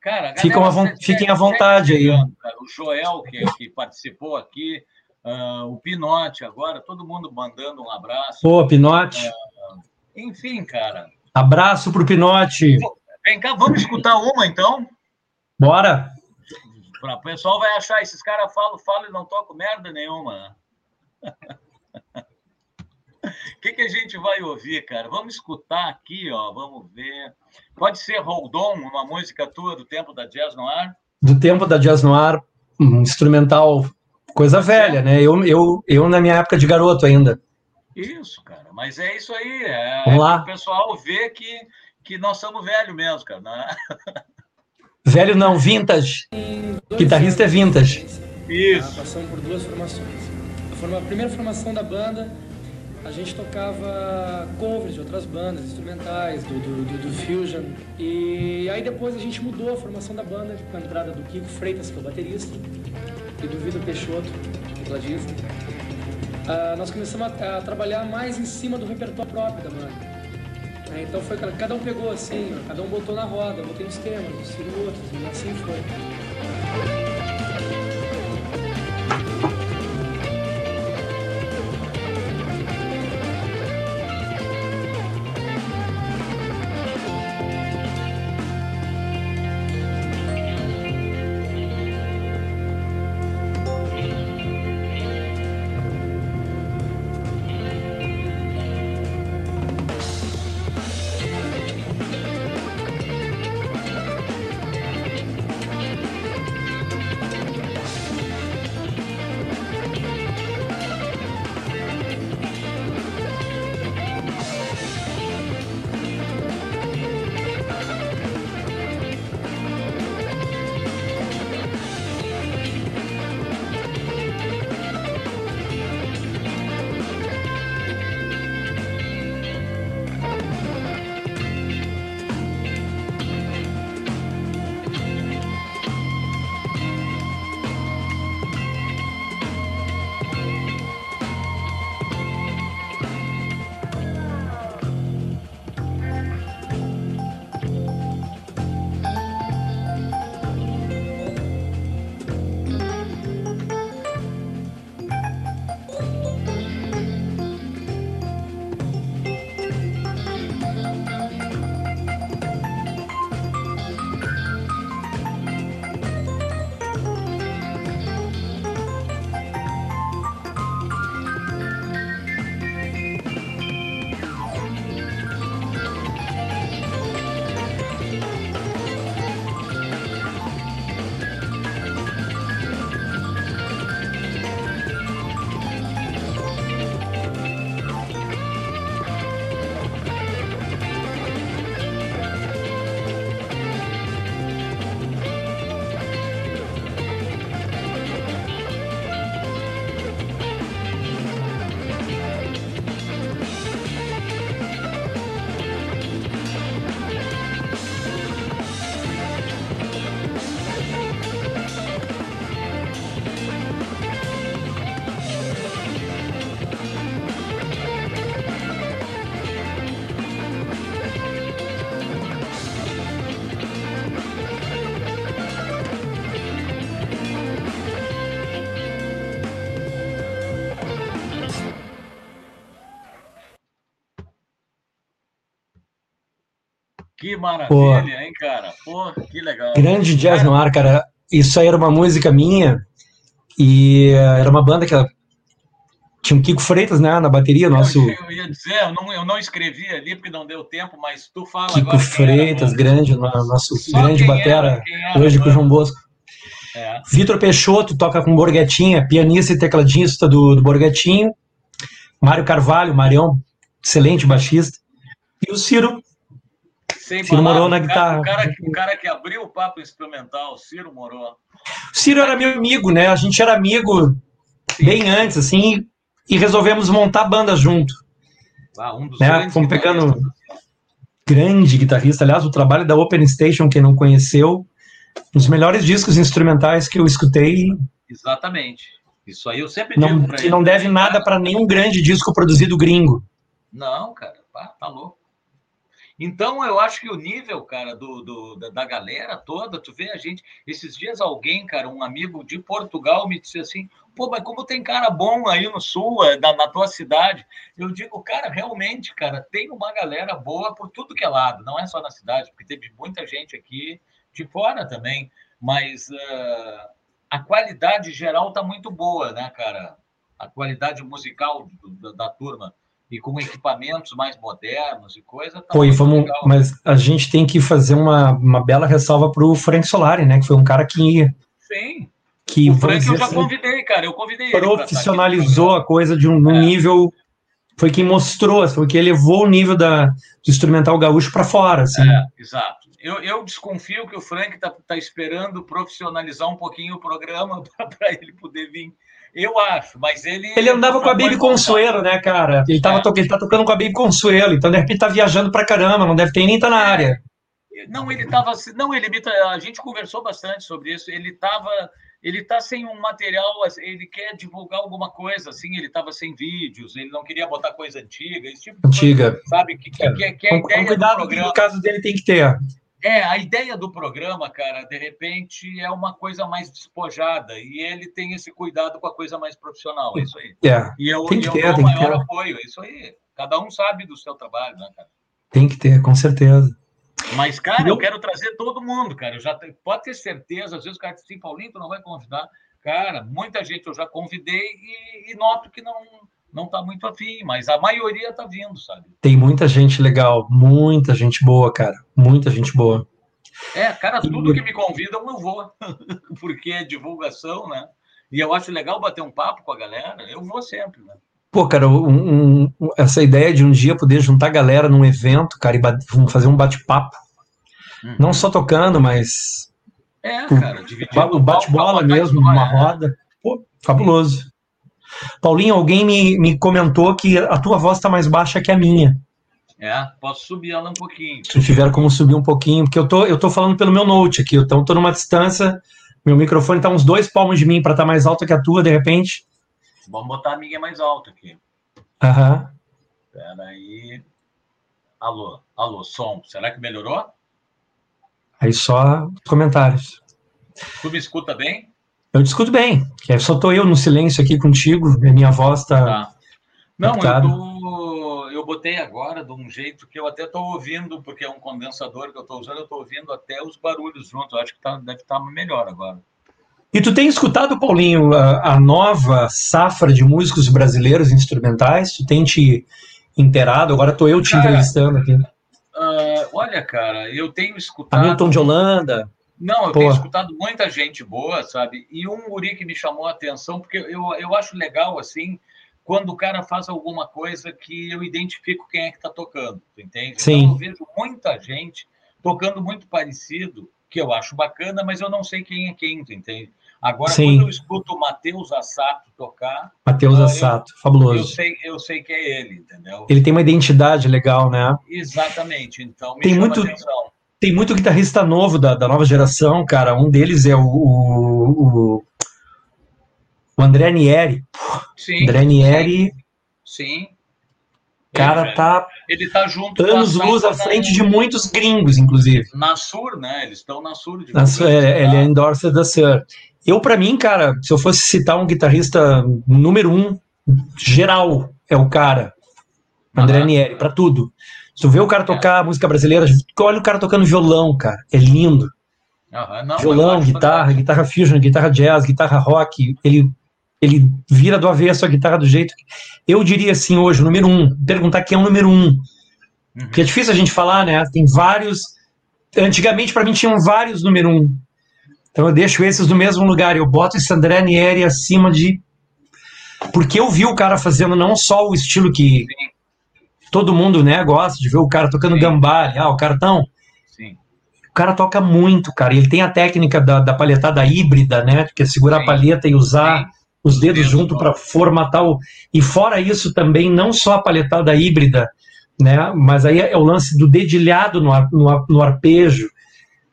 Cara, Ficam a fiquem à vontade aí. O Joel, que, que participou aqui, uh, o Pinote agora, todo mundo mandando um abraço. Pô, Pinote. Uh, enfim, cara. Abraço pro Pinote. Vem cá, vamos escutar uma então? Bora. O pessoal vai achar, esses caras falam, falam e não tocam merda nenhuma. O que, que a gente vai ouvir, cara? Vamos escutar aqui, ó. Vamos ver. Pode ser Hold On, uma música tua do tempo da Jazz no Ar? Do tempo da Jazz no Ar, um instrumental, coisa velha, né? Eu, eu, eu na minha época de garoto ainda. Isso, cara. Mas é isso aí. É, Vamos lá. o pessoal vê que, que nós somos velhos mesmo, cara. Né? Velho não, vintage. Guitarrista é vintage. Isso. Passamos por duas formações. A primeira formação da banda a gente tocava covers de outras bandas, instrumentais, do, do, do, do, Fusion. E aí depois a gente mudou a formação da banda com a entrada do Kiko Freitas, que é o baterista, e do Vitor Peixoto, tecladista. Uh, nós começamos a, a, trabalhar mais em cima do repertório próprio da banda. É, então foi cada um pegou assim, cada um botou na roda, botei nos temas, nos outros, e assim foi. Que maravilha, Pô. hein, cara? Pô, que legal. Grande jazz no ar, cara. Isso aí era uma música minha e era uma banda que Tinha o Kiko Freitas, né, na bateria, nosso... Eu, eu ia dizer, eu não, eu não escrevi ali porque não deu tempo, mas tu fala Kiko agora. Freitas, era, grande, nosso Só grande batera, era, hoje com o João Bosco. É. Vitor Peixoto toca com Borguetinha, pianista e tecladista do, do. Mário Carvalho, Marião, excelente baixista. E o Ciro. Sem Ciro Morou na guitarra. O cara, o cara que abriu o papo instrumental, Ciro Morou. O Ciro era meu amigo, né? A gente era amigo Sim. bem antes, assim, e resolvemos montar a banda junto. Ah, um dos né? Fomos pegando grande guitarrista. Aliás, o trabalho da Open Station, quem não conheceu, um dos melhores discos instrumentais que eu escutei. Exatamente. Isso aí eu sempre digo não, Que ele, não deve nada para nenhum grande disco produzido gringo. Não, cara, tá louco. Então, eu acho que o nível, cara, do, do da, da, galera toda, tu vê a gente. Esses dias, alguém, cara, um amigo de Portugal, me disse assim: pô, mas como tem cara bom aí no sul, é, na, na tua cidade? Eu digo, cara, realmente, cara, tem uma galera boa por tudo que é lado, não é só na cidade, porque teve muita gente aqui de fora também, mas uh, a qualidade geral está muito boa, né, cara? A qualidade musical da, da turma e com equipamentos mais modernos e coisa. Tá Pô, vamos, mas a gente tem que fazer uma, uma bela ressalva para o Frank Solari, né? Que foi um cara que. Sim. Que, o Frank eu já assim, convidei, cara. Eu convidei Profissionalizou a coisa de um, é. nível. Foi quem mostrou, foi quem elevou o nível da, do instrumental gaúcho para fora. Assim. É, exato eu, eu desconfio que o Frank está tá esperando profissionalizar um pouquinho o programa para ele poder vir. Eu acho, mas ele. Ele andava com a Baby Consuelo, né, cara? Ele, tava é. to... ele tá tocando com a Baby Consuelo, então de repente tá viajando pra caramba, não deve ter nem tá na é. área. Não, ele tava. Não, ele. A gente conversou bastante sobre isso. Ele tava. Ele tá sem um material, ele quer divulgar alguma coisa, assim, ele tava sem vídeos, ele não queria botar coisa antiga, esse tipo de antiga. coisa, sabe? Que, que, que, que é a ideia cuidado do programa. No caso dele tem que ter. É, a ideia do programa, cara, de repente é uma coisa mais despojada e ele tem esse cuidado com a coisa mais profissional, é isso aí. É, e eu, tem que eu ter, dou o maior apoio, é isso aí. Cada um sabe do seu trabalho, né, cara? Tem que ter, com certeza. Mas, cara, eu quero trazer todo mundo, cara. Eu já tenho, pode ter certeza, às vezes o cara diz assim, Paulinho, tu não vai convidar. Cara, muita gente eu já convidei e, e noto que não, não está muito afim, mas a maioria está vindo, sabe? Tem muita gente legal, muita gente boa, cara, muita gente boa. É, cara, tudo que me convidam eu vou, porque é divulgação, né? E eu acho legal bater um papo com a galera, eu vou sempre, né? Pô, cara, um, um, essa ideia de um dia poder juntar a galera num evento, cara, e fazer um bate-papo. Uhum. Não só tocando, mas. É, cara, o bate-bola mesmo, numa roda. Pô, fabuloso. Paulinho, alguém me, me comentou que a tua voz está mais baixa que a minha. É, posso subir ela um pouquinho. Se tiver como subir um pouquinho, porque eu tô, eu tô falando pelo meu note aqui, então eu tô numa distância, meu microfone está uns dois palmos de mim para estar tá mais alto que a tua, de repente. Vamos botar a minha mais alta aqui. Aham. Espera aí. Alô, alô, som. Será que melhorou? Aí só comentários. Tu me escuta bem? Eu discuto bem, que só tô eu no silêncio aqui contigo, minha voz tá. tá. Não, eu, tô, eu botei agora de um jeito que eu até tô ouvindo, porque é um condensador que eu tô usando, eu tô ouvindo até os barulhos junto. Eu acho que tá, deve estar tá melhor agora. E tu tem escutado, Paulinho, a, a, nova safra de músicos brasileiros instrumentais? Tu tem te inteirado? Agora tô eu te cara, entrevistando aqui. Uh, olha, cara, eu tenho escutado. Hamilton de Holanda. Não, eu tenho escutado muita gente boa, sabe? E um guri que me chamou a atenção, porque eu, eu acho legal, assim, quando o cara faz alguma coisa que eu identifico quem é que está tocando, entende? Sim. Então eu vejo muita gente tocando muito parecido, que eu acho bacana, mas eu não sei quem é quem, entende? Agora, Sim. quando eu escuto o Matheus Assato tocar. Matheus Assato, fabuloso. Eu sei, eu sei que é ele, entendeu? Ele tem uma identidade legal, né? Exatamente. Então, me tem muito, atenção tem muito guitarrista novo da, da nova geração, cara. Um deles é o, o, o André Nieri. Sim. André Nieri. Sim. Cara, ele, tá. Ele tá junto anos luz à frente de muitos gringos, inclusive. Na Sur, né? Eles estão na Sur. De na Sur é, ele é endorsed da Sur. Eu, para mim, cara, se eu fosse citar um guitarrista número um, geral, é o cara. André uhum. Nieri, para tudo. Tu vê o cara tocar música brasileira, olha o cara tocando violão, cara. É lindo. Uhum, não, violão, guitarra, guitarra fusion, guitarra jazz, guitarra rock. Ele ele vira do avesso a guitarra do jeito que. Eu diria assim hoje, o número um, perguntar quem é o número um. Uhum. Porque é difícil a gente falar, né? Tem vários. Antigamente, para mim, tinham vários número um. Então eu deixo esses no mesmo lugar. Eu boto esse André Nieri acima de. Porque eu vi o cara fazendo não só o estilo que todo mundo né, gosta de ver o cara tocando gambale. Ah, o cara tão. Sim. O cara toca muito, cara. Ele tem a técnica da, da palhetada híbrida, né? Que é segurar Sim. a palheta e usar. Sim os dedos junto para formatar o. E fora isso também, não só a palhetada híbrida, né? Mas aí é o lance do dedilhado no, no, no arpejo.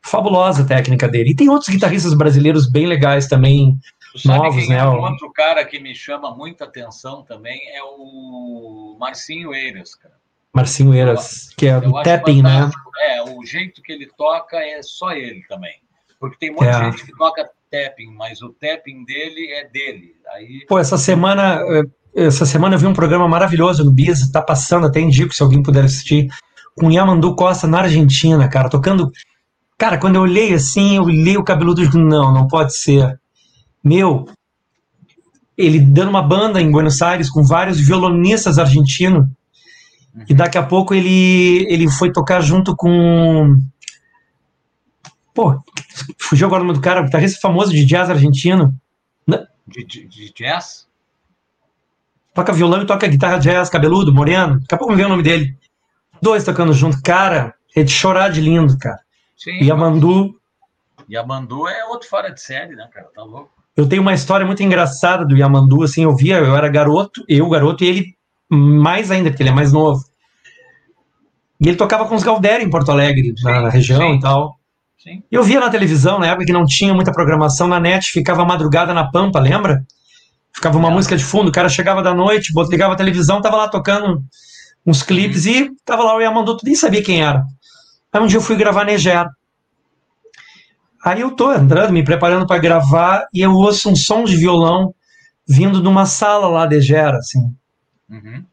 Fabulosa a técnica dele. E tem outros guitarristas brasileiros bem legais também, novos, né? É um outro cara que me chama muita atenção também é o Marcinho Eiras, cara. Marcinho Eiras, que é do tapping, né? É, o jeito que ele toca é só ele também. Porque tem muita é. gente que toca tapping, mas o tapping dele é dele. Aí... Pô, essa semana, eh, essa semana eu vi um programa maravilhoso no Biz, tá passando, até indico se alguém puder assistir, com Yamandu Costa na Argentina, cara, tocando. Cara, quando eu olhei assim, eu olhei o cabeludo e digo, não, não pode ser. Meu, ele dando uma banda em Buenos Aires com vários violonistas argentinos, uhum. e daqui a pouco ele, ele foi tocar junto com Pô, fugiu agora o nome do cara, guitarrista famoso de jazz argentino. Né? De, de, de, jazz? Toca violão e toca guitarra jazz, cabeludo, moreno. Daqui a pouco me vem o nome dele. Dois tocando junto. Cara, é de chorar de lindo, cara. Sim. E a Mandu. E a Mandu é outro fora de série, né, cara? Tá louco. Eu tenho uma história muito engraçada do Yamandu, assim, eu via, eu era garoto, eu garoto, e ele mais ainda, porque ele é mais novo. E ele tocava com os Galdério em Porto Alegre, sim, na região sim. e tal. Sim. Eu via na televisão, na época que não tinha muita programação na net, ficava madrugada na Pampa, lembra? Ficava uma música de fundo, o cara chegava da noite, ligava a televisão, tava lá tocando uns clipes uhum. e tava lá o Yamandu, tu nem sabia quem era. Aí um dia eu fui gravar Neger. Aí eu tô entrando, me preparando para gravar e eu ouço um som de violão vindo de uma sala lá de Gera, assim. Uhum.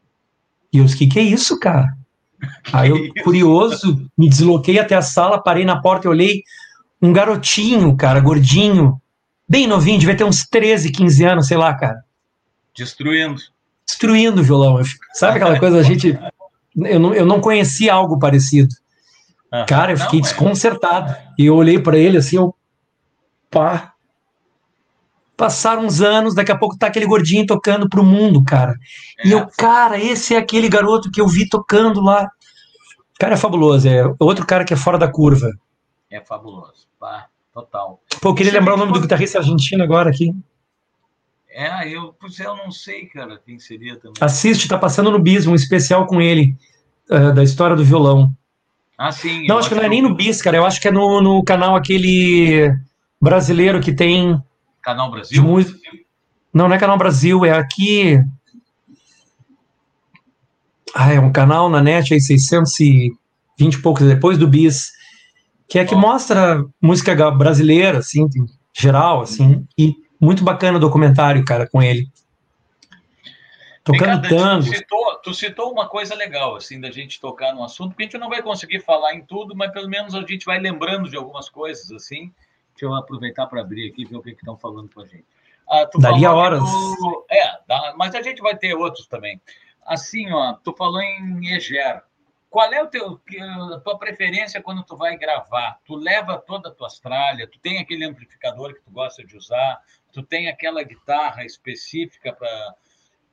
E eu disse, que que é isso, cara? Aí eu, curioso, me desloquei até a sala, parei na porta e olhei um garotinho, cara, gordinho, bem novinho, devia ter uns 13, 15 anos, sei lá, cara. Destruindo. Destruindo o violão. Sabe aquela coisa, a gente. Eu não, eu não conhecia algo parecido. Cara, eu fiquei não, desconcertado. E eu olhei para ele assim, eu. Pá. Passaram uns anos, daqui a pouco tá aquele gordinho tocando pro mundo, cara. É. E eu, cara, esse é aquele garoto que eu vi tocando lá. Cara, é fabuloso. É outro cara que é fora da curva. É fabuloso. Pá, total. Pô, eu queria Você lembrar o nome do guitarrista argentino agora aqui. É, eu, eu não sei, cara, quem seria também. Assiste, tá passando no Bis, um especial com ele, uh, da história do violão. Ah, sim. Não, acho, que não é nem no Bis, cara. Eu acho que é no, no canal aquele brasileiro que tem Canal Brasil? Música... Não, não é Canal Brasil, é aqui. Ah, é um canal na net aí, 620 e poucos depois do Bis, que é que oh. mostra música brasileira, assim, geral, assim, uhum. e muito bacana o documentário, cara, com ele. Tocando tango. Tu citou, tu citou uma coisa legal, assim, da gente tocar no assunto, porque a gente não vai conseguir falar em tudo, mas pelo menos a gente vai lembrando de algumas coisas, assim, Deixa eu aproveitar para abrir aqui e ver o que estão falando com a gente. Ah, Daria horas. Tu... É, dá... mas a gente vai ter outros também. Assim, ó, tu falou em Eger. Qual é o teu, a tua preferência quando tu vai gravar? Tu leva toda a tua Austrália, tu tem aquele amplificador que tu gosta de usar, tu tem aquela guitarra específica para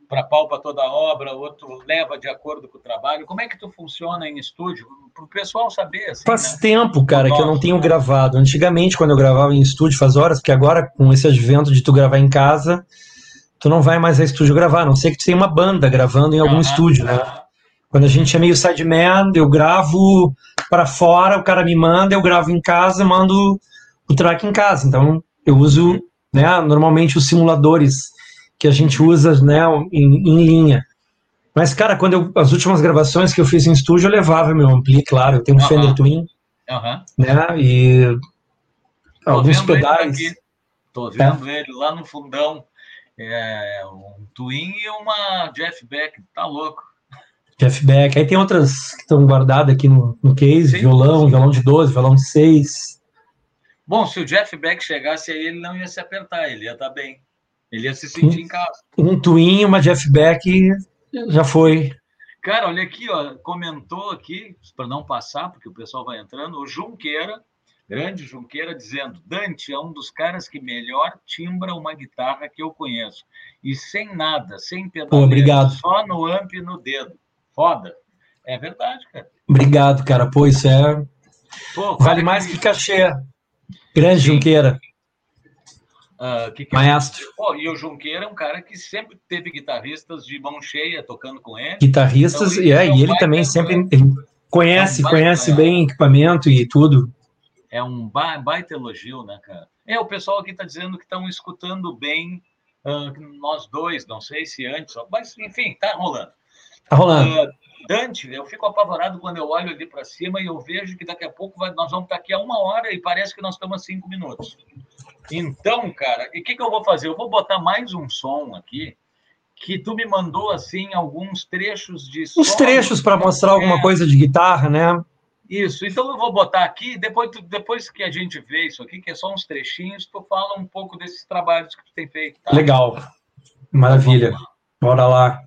para pau para toda a obra, outro leva de acordo com o trabalho. Como é que tu funciona em estúdio? Para o pessoal saber. Assim, faz né? tempo, cara, que eu não tenho gravado. Antigamente, quando eu gravava em estúdio, faz horas, porque agora, com esse advento de tu gravar em casa, tu não vai mais a estúdio gravar, a não sei que tu tenha uma banda gravando em algum estúdio, né? Quando a gente é meio sideman, eu gravo para fora, o cara me manda, eu gravo em casa, mando o track em casa. Então, eu uso, né, normalmente os simuladores que a gente usa né, em, em linha. Mas, cara, quando eu, as últimas gravações que eu fiz em estúdio, eu levava meu ampli, claro, eu tenho um. Fender Twin, né, e Tô alguns pedais. Tô vendo é. ele lá no fundão, é, um Twin e uma Jeff Beck, tá louco. Jeff Beck, aí tem outras que estão guardadas aqui no, no case, sim, violão, sim. violão de 12, violão de 6. Bom, se o Jeff Beck chegasse aí, ele não ia se apertar, ele ia estar tá bem. Ele ia se sentir um, em casa. Um Twin, uma Jeff Beck, já foi. Cara, olha aqui, ó, comentou aqui, para não passar, porque o pessoal vai entrando, o Junqueira, grande Junqueira, dizendo: Dante é um dos caras que melhor timbra uma guitarra que eu conheço. E sem nada, sem pedaleiro, Obrigado. só no amp e no dedo. Foda. É verdade, cara. Obrigado, cara. Pô, isso é. Pô, vale mais que, que cachê. Grande Sim. Junqueira. Uh, que que Maestro. Pô, e o Junqueira é um cara que sempre teve guitarristas de mão cheia tocando com ele. Guitarristas, então, ele é, e ele também sempre ele conhece, é um conhece bem equipamento e tudo. É um baita elogio, né, cara? É, o pessoal aqui está dizendo que estão escutando bem uh, nós dois, não sei se antes, mas enfim, tá rolando. Tá rolando. Uh, Dante, eu fico apavorado quando eu olho ali para cima e eu vejo que daqui a pouco vai, nós vamos estar aqui a uma hora e parece que nós estamos a cinco minutos. Então, cara, e o que, que eu vou fazer? Eu vou botar mais um som aqui que tu me mandou assim alguns trechos de. Uns trechos para mostrar alguma é... coisa de guitarra, né? Isso, então eu vou botar aqui, depois, tu, depois que a gente vê isso aqui, que é só uns trechinhos, tu fala um pouco desses trabalhos que tu tem feito. Tá? Legal, maravilha. Bora lá.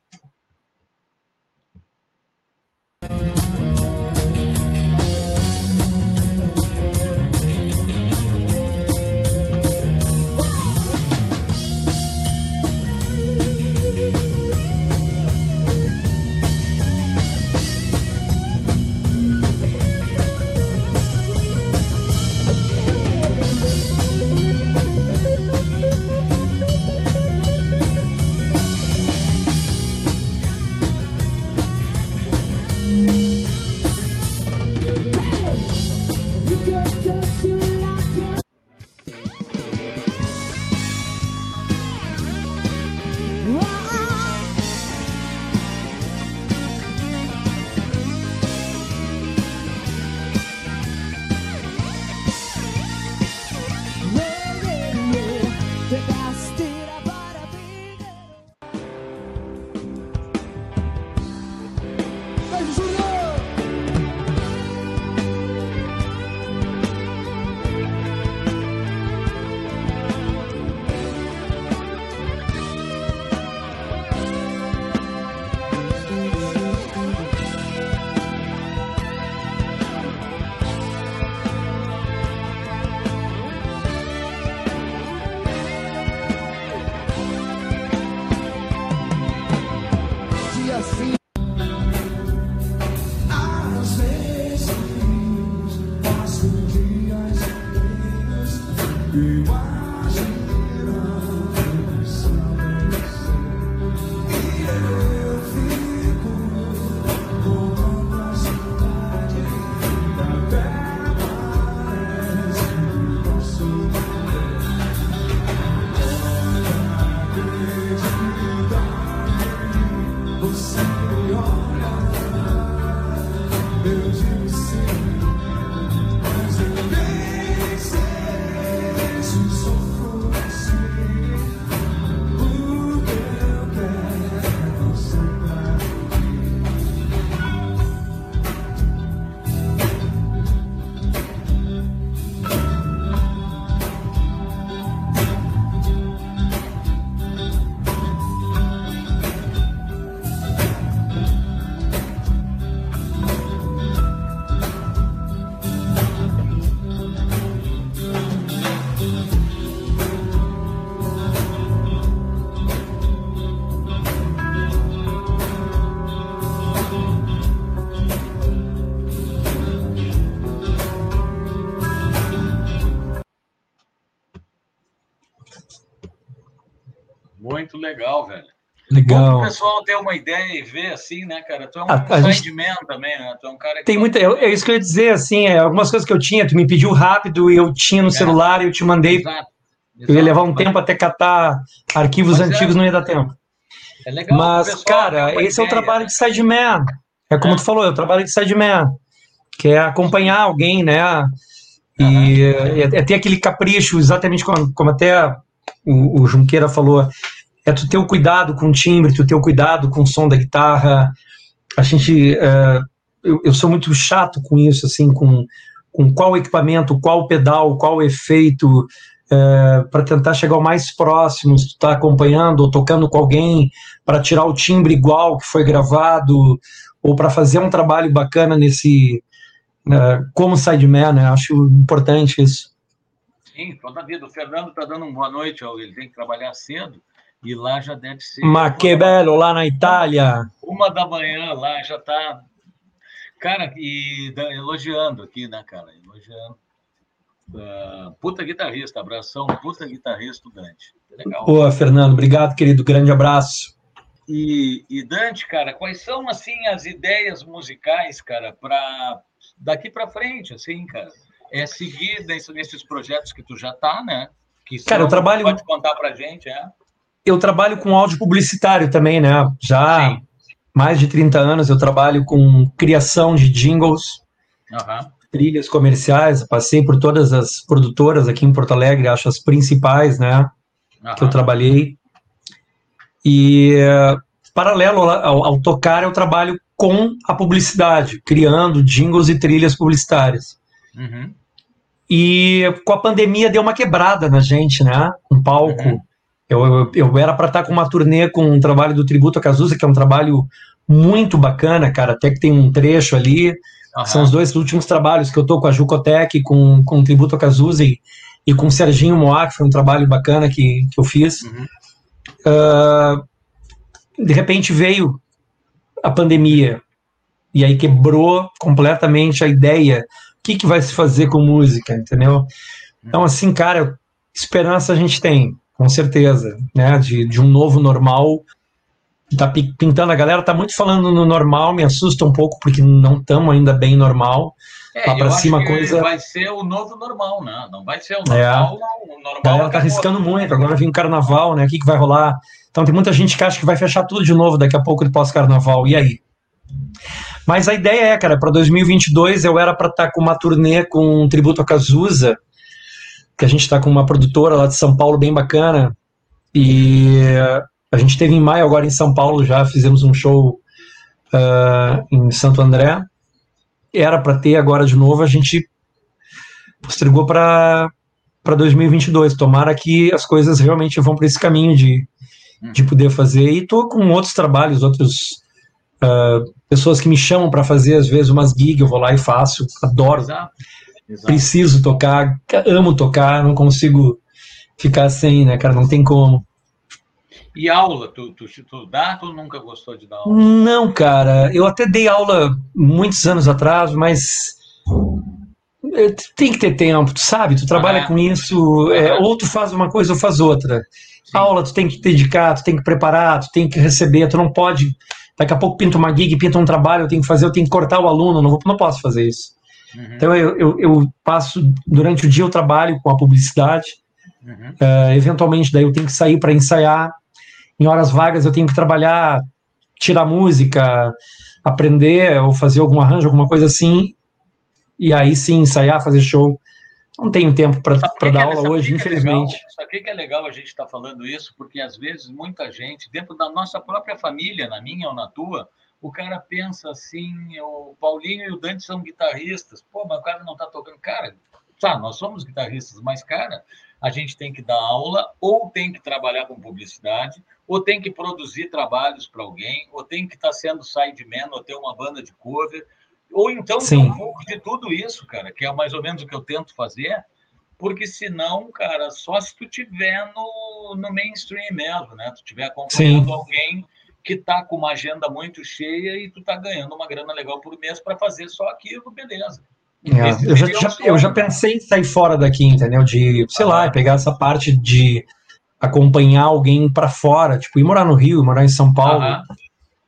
Muito legal, velho. Legal. O pessoal ter uma ideia e ver assim, né, cara? Tu é um ah, sideman gente... também, né? Tu é um cara que. Tem muita. É, é isso que eu ia dizer, assim, é, algumas coisas que eu tinha, tu me pediu rápido e eu tinha no é. celular e eu te mandei. Exato. Exato. Eu ia levar um mas... tempo até catar arquivos mas é. antigos, é... não ia dar tempo. É legal. Mas, cara, esse ideia, é o trabalho de sideman. É como tu falou, é o trabalho de sideman. Que é acompanhar alguém, né? E é, ter aquele capricho, exatamente como, como até o, o Junqueira falou, é tu ter o cuidado com o timbre, tu ter o cuidado com o som da guitarra. A gente, uh, eu, eu, sou muito chato com isso, assim, com, com qual equipamento, qual pedal, qual efeito. é, para tentar chegar o mais próximo, se tu tá acompanhando ou tocando com alguém para tirar o timbre igual que foi gravado ou para fazer um trabalho bacana nesse uh, como sideman, né? Acho importante isso. Sim, toda vida. O Fernando está dando uma boa noite, ele tem que trabalhar cedo e lá já deve ser. Ma que belo, lá na Itália. Uma da manhã lá já está. Cara, e elogiando aqui, né, cara? Elogiando. Uh, puta guitarrista, abração, puta guitarrista, Dante. Legal. Boa, Fernando, obrigado, querido. Grande abraço. E, e, Dante, cara, quais são assim as ideias musicais, cara, para daqui para frente, assim, cara? É seguir nesse, nesses projetos que tu já tá, né? Que cara, eu trabalho. Pode contar para gente, é? Eu trabalho com áudio publicitário também, né? Já Sim. mais de 30 anos eu trabalho com criação de jingles. Uhum trilhas comerciais, passei por todas as produtoras aqui em Porto Alegre, acho as principais, né, Aham. que eu trabalhei. E paralelo ao, ao, tocar, eu trabalho com a publicidade, criando jingles e trilhas publicitárias. Uhum. E com a pandemia deu uma quebrada na gente, né? Um palco. Uhum. Eu, eu, eu, era para estar com uma turnê com um trabalho do Tributo a Cazuza, que é um trabalho muito bacana, cara. Até que tem um trecho ali Uhum. São os dois últimos trabalhos que eu tô com a Jucotec, com, com o Tributo a Cazuza e, e com o Serginho Moá, que foi um trabalho bacana que, que eu fiz. Uhum. Uh, de repente veio a pandemia e aí quebrou completamente a ideia. O que, que vai se fazer com música, entendeu? Então, assim, cara, esperança a gente tem, com certeza, né? De, de um novo normal tá pintando, a galera tá muito falando no normal, me assusta um pouco, porque não estamos ainda bem normal. É, lá cima coisa. Vai ser o novo normal, né? Não vai ser o normal, é. o normal. A galera tá arriscando muito, agora vem o carnaval, né? O que, que vai rolar? Então tem muita gente que acha que vai fechar tudo de novo daqui a pouco de pós-carnaval. E aí? Mas a ideia é, cara, para 2022 eu era para estar tá com uma turnê com um tributo a Cazuza, que a gente está com uma produtora lá de São Paulo bem bacana. E a gente teve em maio agora em São Paulo já, fizemos um show uh, em Santo André. Era para ter agora de novo, a gente postergou para 2022. Tomara que as coisas realmente vão para esse caminho de, de poder fazer. E tô com outros trabalhos, outros uh, pessoas que me chamam para fazer às vezes umas gigs, eu vou lá e faço. Adoro. Exato. Exato. Preciso tocar, amo tocar, não consigo ficar sem, né, cara? Não tem como. E aula, tu, tu, tu dá tu nunca gostou de dar aula? Não, cara. Eu até dei aula muitos anos atrás, mas é, tem que ter tempo, tu sabe? Tu trabalha ah, com isso, é, ou tu faz uma coisa ou faz outra. Sim. Aula tu tem que dedicar, tu tem que preparar, tu tem que receber, tu não pode. Daqui a pouco pinta uma gig, pinta um trabalho, eu tenho que fazer, eu tenho que cortar o aluno, não, vou, não posso fazer isso. Uhum. Então eu, eu, eu, passo, durante o dia eu trabalho com a publicidade, uhum. uh, eventualmente daí eu tenho que sair para ensaiar, em horas vagas eu tenho que trabalhar, tirar música, aprender ou fazer algum arranjo, alguma coisa assim, e aí sim ensaiar, fazer show. Não tenho tempo para dar é, aula hoje, infelizmente. É sabe que é legal a gente estar tá falando isso? Porque às vezes muita gente, dentro da nossa própria família, na minha ou na tua, o cara pensa assim: o Paulinho e o Dante são guitarristas, pô, mas o cara não está tocando. Cara, tá, nós somos guitarristas, mas, cara, a gente tem que dar aula, ou tem que trabalhar com publicidade, ou tem que produzir trabalhos para alguém, ou tem que estar tá sendo sideman, ou ter uma banda de cover, ou então ter um pouco de tudo isso, cara, que é mais ou menos o que eu tento fazer, porque senão, cara, só se tu tiver no, no mainstream mesmo, né? Tu tiver acompanhando Sim. alguém que tá com uma agenda muito cheia e tu tá ganhando uma grana legal por mês para fazer só aquilo, beleza. É, eu, já, já, eu já pensei em sair fora daqui, entendeu? De, sei ah, lá, pegar essa parte de acompanhar alguém para fora, tipo, ir morar no Rio, morar em São Paulo. Ah,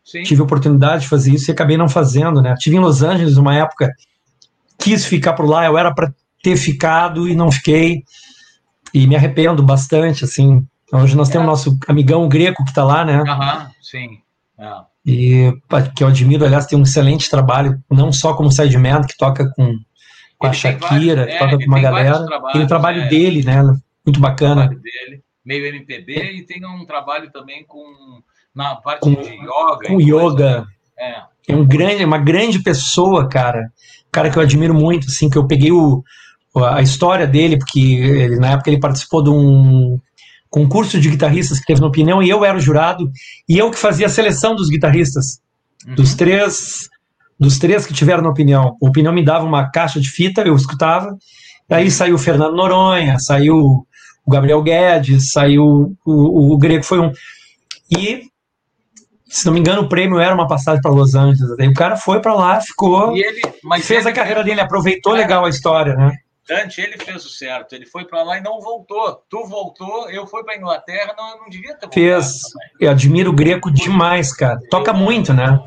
Tive a oportunidade de fazer isso e acabei não fazendo, né? Tive em Los Angeles uma época, quis ficar por lá, eu era para ter ficado e não fiquei. E me arrependo bastante, assim. Hoje nós é. temos nosso amigão greco que está lá, né? Aham, sim. É e que eu admiro, aliás, tem um excelente trabalho, não só como sideman, que toca com, com a Shakira, vários, que toca é, com uma galera, tem o trabalho é, dele, né, muito bacana. Dele, meio MPB, e tem um trabalho também com, na parte com, de yoga. Com yoga. É. é um grande, uma grande pessoa, cara, cara que eu admiro muito, assim, que eu peguei o, a história dele, porque ele, na época ele participou de um concurso de guitarristas que teve no Opinião e eu era o jurado e eu que fazia a seleção dos guitarristas, uhum. dos três dos três que tiveram na Opinião. O Opinião me dava uma caixa de fita, eu escutava, aí saiu o Fernando Noronha, saiu o Gabriel Guedes, saiu o, o, o Grego, foi um... E se não me engano, o prêmio era uma passagem para Los Angeles. Aí o cara foi para lá, ficou, ele, fez ele, a carreira dele, aproveitou legal a história, né? Ele fez o certo. Ele foi para lá e não voltou. Tu voltou, eu fui para Inglaterra, não, não devia ter voltado. Fez. Eu admiro o Greco demais, cara. Toca muito, né?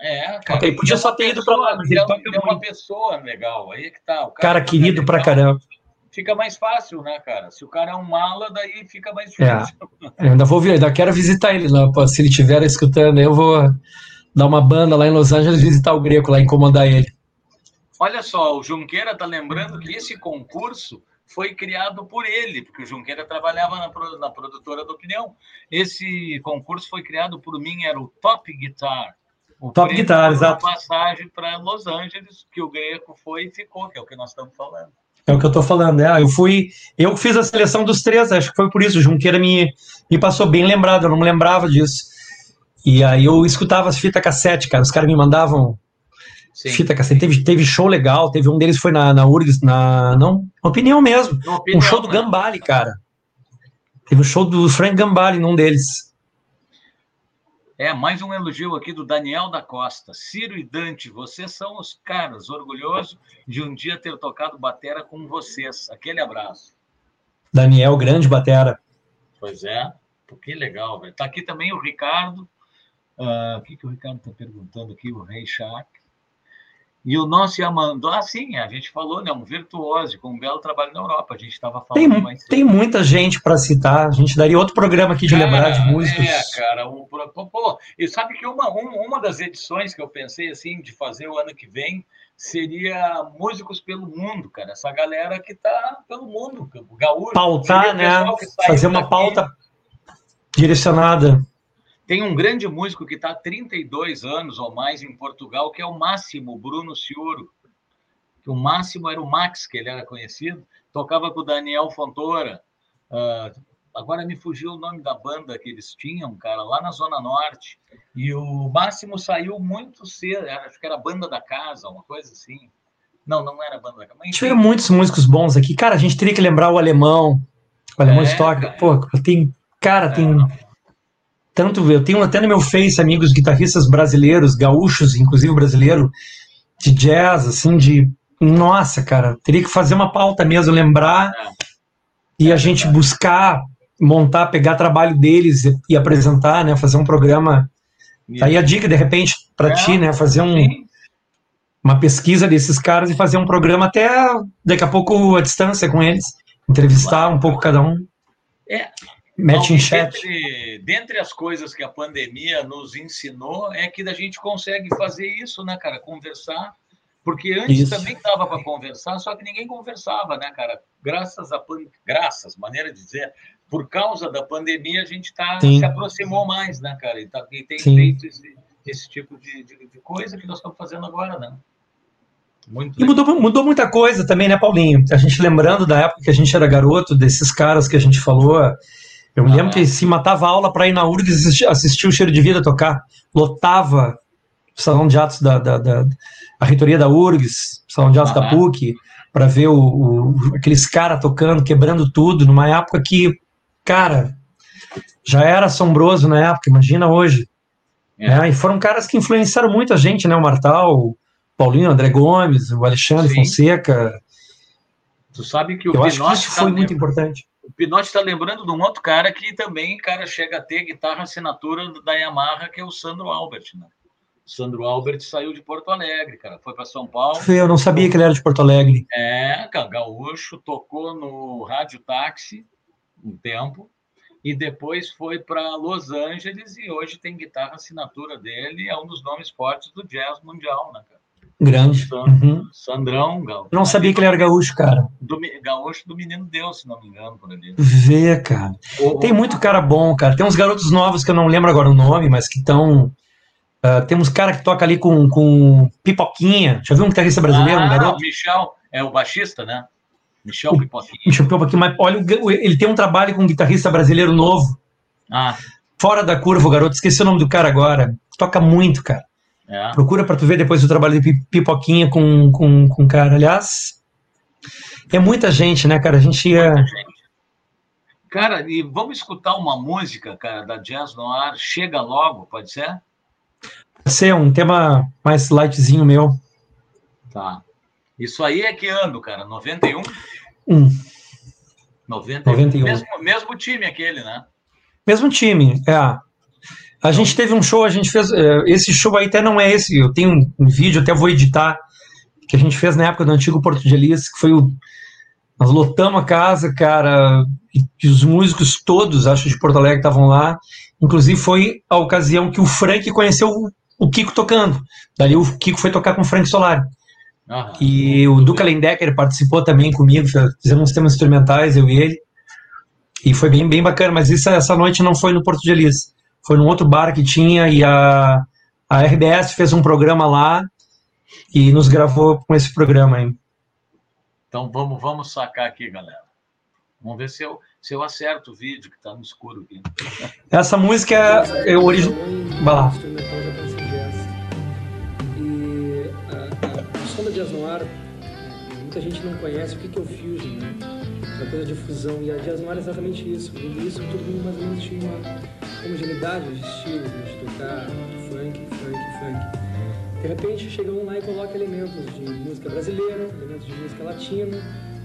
É, cara. Podia só ter ido para lá, mas ele, ele toca é uma pessoa legal. Aí que tá. O cara, cara querido pra caramba fica mais fácil, né, cara? Se o cara é um mala, daí fica mais é. difícil. É. Eu ainda vou ver, ainda quero visitar ele lá, se ele estiver escutando, eu vou dar uma banda lá em Los Angeles visitar o Greco lá, incomodar ele. Olha só, o Junqueira tá lembrando que esse concurso foi criado por ele, porque o Junqueira trabalhava na, na produtora da Opinião. Esse concurso foi criado por mim, era o Top Guitar. O Top Guitar, exato. passagem para Los Angeles, que o Greco foi e ficou, que é o que nós estamos falando. É o que eu estou falando. É, eu fui. Eu fiz a seleção dos três, acho que foi por isso. O Junqueira me, me passou bem lembrado, eu não me lembrava disso. E aí eu escutava as fitas cassete, cara. Os caras me mandavam Sim. fita cassete. Teve, teve show legal, teve um deles foi na, na URGS, na. Não, opinião mesmo. Opinião, um show do né? Gambale, cara. Teve um show do Frank Gambale num deles. É, mais um elogio aqui do Daniel da Costa. Ciro e Dante, vocês são os caras. Orgulhoso de um dia ter tocado batera com vocês. Aquele abraço. Daniel, grande batera. Pois é. Que legal, velho. Tá aqui também o Ricardo. Uh, o que, que o Ricardo está perguntando aqui? O Rei Shark. E o nosso Yamandô, ah, sim, a gente falou, né? Um virtuoso, com um belo trabalho na Europa. A gente estava falando tem, mais. Tem muita gente para citar. A gente daria outro programa aqui de cara, lembrar de músicos. É, cara. Um, pô, e sabe que uma, uma das edições que eu pensei, assim, de fazer o ano que vem seria Músicos pelo Mundo, cara. Essa galera que tá pelo mundo, o gaúcho. Pautar, né? Fazer uma daqui. pauta direcionada. Tem um grande músico que está há 32 anos ou mais em Portugal, que é o Máximo Bruno Ciuro. O Máximo era o Max, que ele era conhecido, tocava com o Daniel Fontoura. Uh, agora me fugiu o nome da banda que eles tinham, cara, lá na Zona Norte. E o Máximo saiu muito cedo, acho que era a banda da casa, uma coisa assim. Não, não era a banda da casa. Mas, Tiveram muitos músicos bons aqui. Cara, a gente teria que lembrar o alemão. O alemão é, toca. Pô, tem. Cara, tem. É, tanto eu tenho até no meu Face amigos guitarristas brasileiros, gaúchos, inclusive brasileiro, de jazz, assim, de nossa, cara, teria que fazer uma pauta mesmo, lembrar é. e a gente buscar montar, pegar trabalho deles e, e apresentar, né, fazer um programa. Tá aí a dica de repente para é, ti, né, fazer um uma pesquisa desses caras e fazer um programa até daqui a pouco à distância com eles, entrevistar um pouco cada um. É, Mete em chat. Dentre, dentre, as coisas que a pandemia nos ensinou é que a gente consegue fazer isso, né, cara? Conversar. Porque antes isso. também dava para conversar, só que ninguém conversava, né, cara? Graças a graças, maneira de dizer, por causa da pandemia a gente tá, se aproximou mais, né, cara? E, tá, e tem Sim. feito esse, esse tipo de, de, de, coisa que nós estamos fazendo agora, né? Muito e mudou, mudou muita coisa também, né, Paulinho? A gente lembrando da época que a gente era garoto, desses caras que a gente falou, eu me lembro que se matava aula para ir na URGS assistir, assistir, o Cheiro de Vida tocar. Lotava o salão de atos da, da, da a reitoria da URGS, o salão de atos da PUC, para ver o, o, aqueles caras tocando, quebrando tudo, numa época que, cara, já era assombroso na época, imagina hoje. É. É, e foram caras que influenciaram muito a gente, né? O Martal, o Paulinho, o André Gomes, o Alexandre Sim. Fonseca. Tu sabe que o Eu acho que isso foi muito importante. O Pinote está lembrando de um outro cara que também, cara, chega a ter guitarra assinatura da Yamaha, que é o Sandro Albert, né? O Sandro Albert saiu de Porto Alegre, cara, foi para São Paulo. Eu não sabia que ele era de Porto Alegre. É, cara, gaúcho, tocou no Rádio Táxi um tempo e depois foi para Los Angeles e hoje tem guitarra assinatura dele, é um dos nomes fortes do jazz mundial, né, cara? Grande. Uhum. Sandrão, gaúcho. Não sabia que ele era gaúcho, cara. Do, gaúcho do Menino Deus, se não me engano, por ali. Vê, cara. O, Tem muito cara bom, cara. Tem uns garotos novos que eu não lembro agora o nome, mas que estão. Uh, ah, tem uns caras que toca ali com, com pipoquinha. Já viu um guitarrista brasileiro, ah, um garoto? O Michel, é o baixista, né? Michel Pipoquinha. Michel Pipoquinha, mas olha, ele tem um trabalho com um guitarrista brasileiro novo. Ah. Fora da curva, o garoto. Esqueci o nome do cara agora. Toca muito, cara. É. Procura para tu ver depois o trabalho de Pipoquinha com, com, com cara. Aliás, é muita gente, né, cara? A gente ia. Cara, e vamos escutar uma música, cara, da Jazz no Ar. Chega logo, pode ser? Pode ser um tema mais lightzinho meu. Tá. Isso aí é que ano, cara? 91? Um. 91. 91. Mesmo, mesmo time aquele, né? Mesmo time, é. A gente teve um show, a gente fez. É, esse show aí até não é esse, eu tenho um, um, vídeo, até vou editar, que a gente fez na época do antigo Porto de Elis, que foi o. Nós lotamos a casa, cara, e, os músicos todos, acho, de Porto Alegre estavam lá. Inclusive foi a ocasião que o Frank conheceu o, o Kiko tocando. Dali o Kiko foi tocar com o Frank Solari. e o Duca Lendecker participou também comigo, fizemos uns temas instrumentais, eu e ele. E foi bem, bem bacana, mas isso, essa noite não foi no Porto de Elis. Foi num outro bar que tinha e a, a RBS fez um programa lá e nos gravou com esse programa aí. Então vamos, vamos sacar aqui, galera. Vamos ver se eu, se eu acerto o vídeo que está no escuro aqui. Essa música é, é o original. Vai lá. E a, a, som da Jazz Noir, muita gente não conhece o que é o Fusion, né? Essa coisa de fusão. E a Noir é exatamente isso. No início todo mundo mais ou menos tinha uma homogeneidade de estilos, né? de tocar funk, funk, funk. De repente chegamos lá e coloca elementos de música brasileira, elementos de música latina,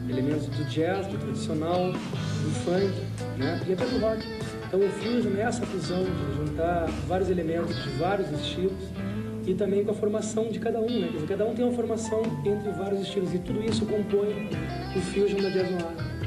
elementos do jazz, do tradicional, do funk, né? E até do rock. Então o fusion é essa fusão de juntar vários elementos de vários estilos e também com a formação de cada um, né? Quer dizer, cada um tem uma formação entre vários estilos e tudo isso compõe o fusion da Jazz Noir.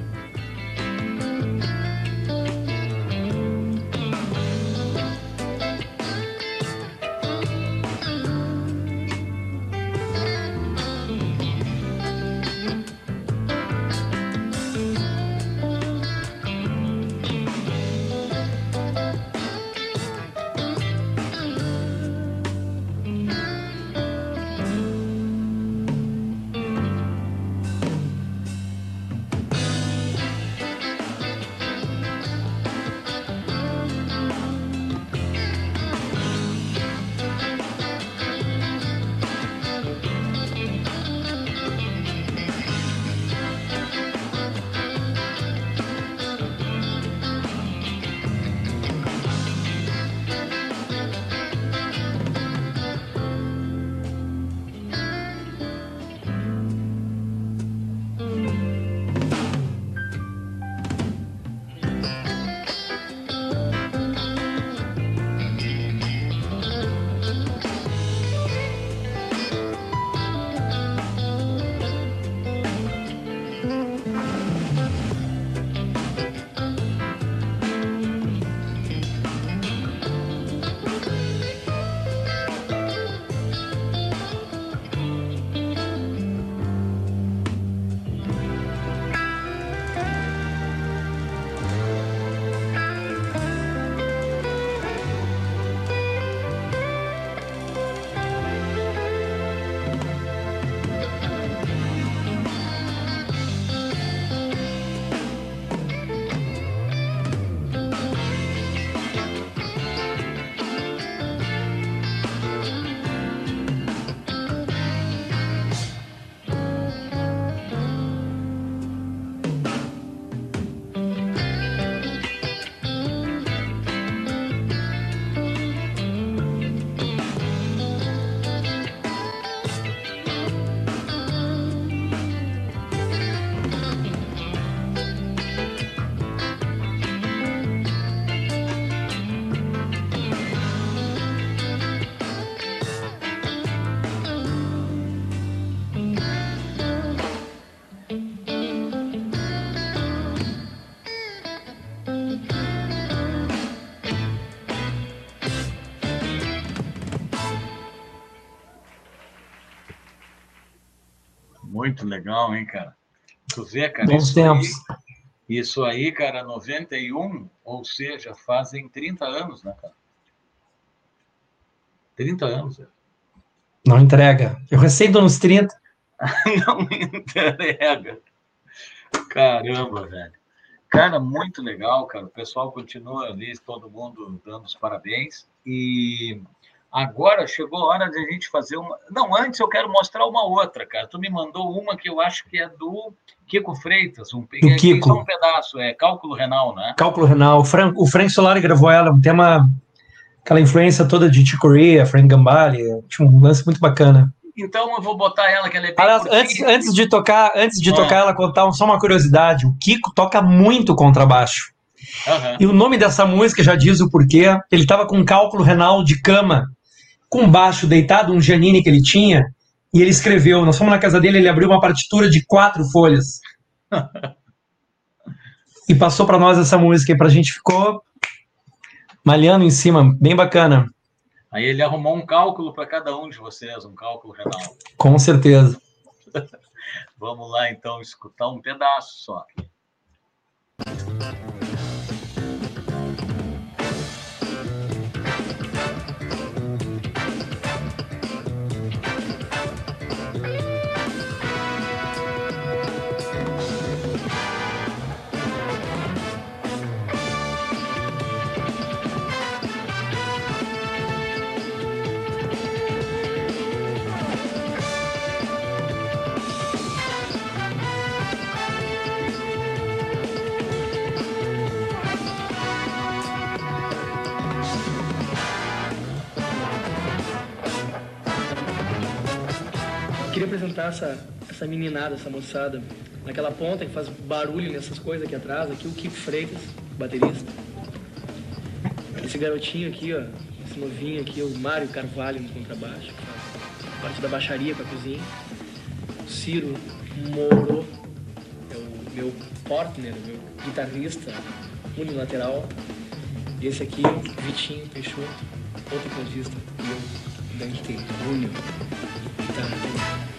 Muito legal, hein, cara? Tu vê, cara, Bons isso tempos. Aí, isso aí, cara, 91, ou seja, fazem 30 anos, né, cara? 30 anos. Cara. Não entrega. Eu recém nos 30. Não entrega. Caramba, velho. Cara, muito legal, cara. O pessoal continua ali, todo mundo dando os parabéns. E agora chegou a hora de a gente fazer uma. Não, antes eu quero mostrar uma outra, cara. Tu me mandou uma que eu acho que é do Kiko Freitas. Um, do Kiko. Só um pedaço, é Cálculo Renal, né? Cálculo Renal. O Frank, o Frank Solari gravou ela, um tema. Aquela influência toda de Chico Corea, Frank Gambale. Tinha um lance muito bacana. Então eu vou botar ela, que ela é bem Aliás, antes, antes de tocar, antes de ah. tocar ela, contar só uma curiosidade. O Kiko toca muito contrabaixo. Uhum. E o nome dessa música já diz o porquê. Ele estava com um cálculo renal de cama, com baixo deitado, um Janine que ele tinha, e ele escreveu. Nós fomos na casa dele, ele abriu uma partitura de quatro folhas. e passou para nós essa música, e para a gente ficou malhando em cima, bem bacana. Aí ele arrumou um cálculo para cada um de vocês, um cálculo renal. Com certeza. Vamos lá, então, escutar um pedaço só. Apresentar essa, essa meninada, essa moçada, naquela ponta que faz barulho nessas coisas aqui atrás, aqui o Kiko Freitas, baterista. Esse garotinho aqui, ó, esse novinho aqui, o Mário Carvalho no contrabaixo, que faz parte da baixaria com a cozinha. O Ciro Moro, é o meu partner, meu guitarrista unilateral. E esse aqui, Vitinho Peixoto, outro cordista, e eu, Dante Júnior, guitarra.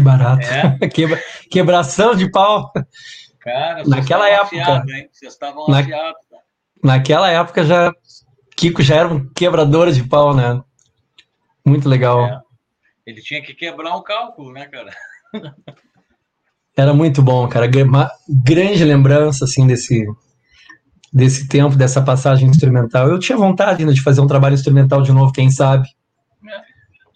Que barato. É. Quebra, quebração de pau. Cara, naquela época. Afiado, hein? Vocês estavam na, afiados. Naquela época já. Kiko já era um quebrador de pau, né? Muito legal. É. Ele tinha que quebrar o cálculo, né, cara? Era muito bom, cara. Uma grande lembrança, assim, desse, desse tempo, dessa passagem instrumental. Eu tinha vontade ainda de fazer um trabalho instrumental de novo, quem sabe. É.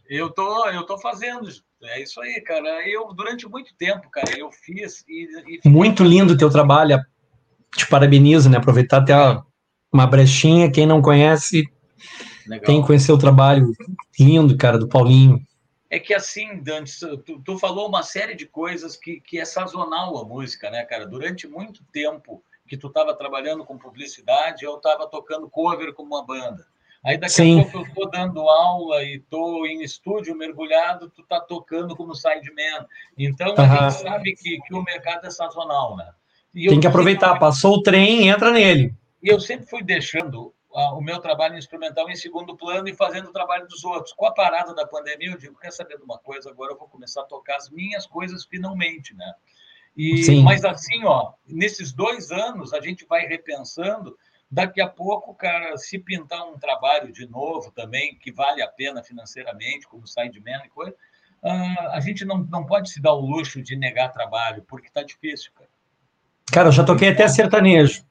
Eu tô, eu tô fazendo é isso aí, cara. Eu, durante muito tempo, cara, eu fiz e. e muito lindo o teu trabalho. Te parabenizo, né? Aproveitar até uma brechinha. Quem não conhece, Legal. tem que conhecer o trabalho lindo, cara, do Paulinho. É que assim, Dante, tu, tu, falou uma série de coisas que, que é sazonal a música, né, cara? Durante muito tempo que tu estava trabalhando com publicidade, eu estava tocando cover com uma banda. Aí daqui Sim. a pouco eu estou dando aula e estou em estúdio mergulhado, tu está tocando como sideman. Então a gente sabe que, que o mercado é sazonal, né? E Tem que aproveitar, sempre... passou o trem, entra nele. E eu sempre fui deixando o meu trabalho instrumental em segundo plano e fazendo o trabalho dos outros. Com a parada da pandemia, eu digo, quer saber de uma coisa? Agora eu vou começar a tocar as minhas coisas finalmente, né? E, Sim. Mas assim, ó, nesses dois anos a gente vai repensando Daqui a pouco, cara, se pintar um trabalho de novo também, que vale a pena financeiramente, como sideman e coisa, uh, a gente não, não pode se dar o luxo de negar trabalho, porque está difícil, cara. Cara, eu já toquei até sertanejo.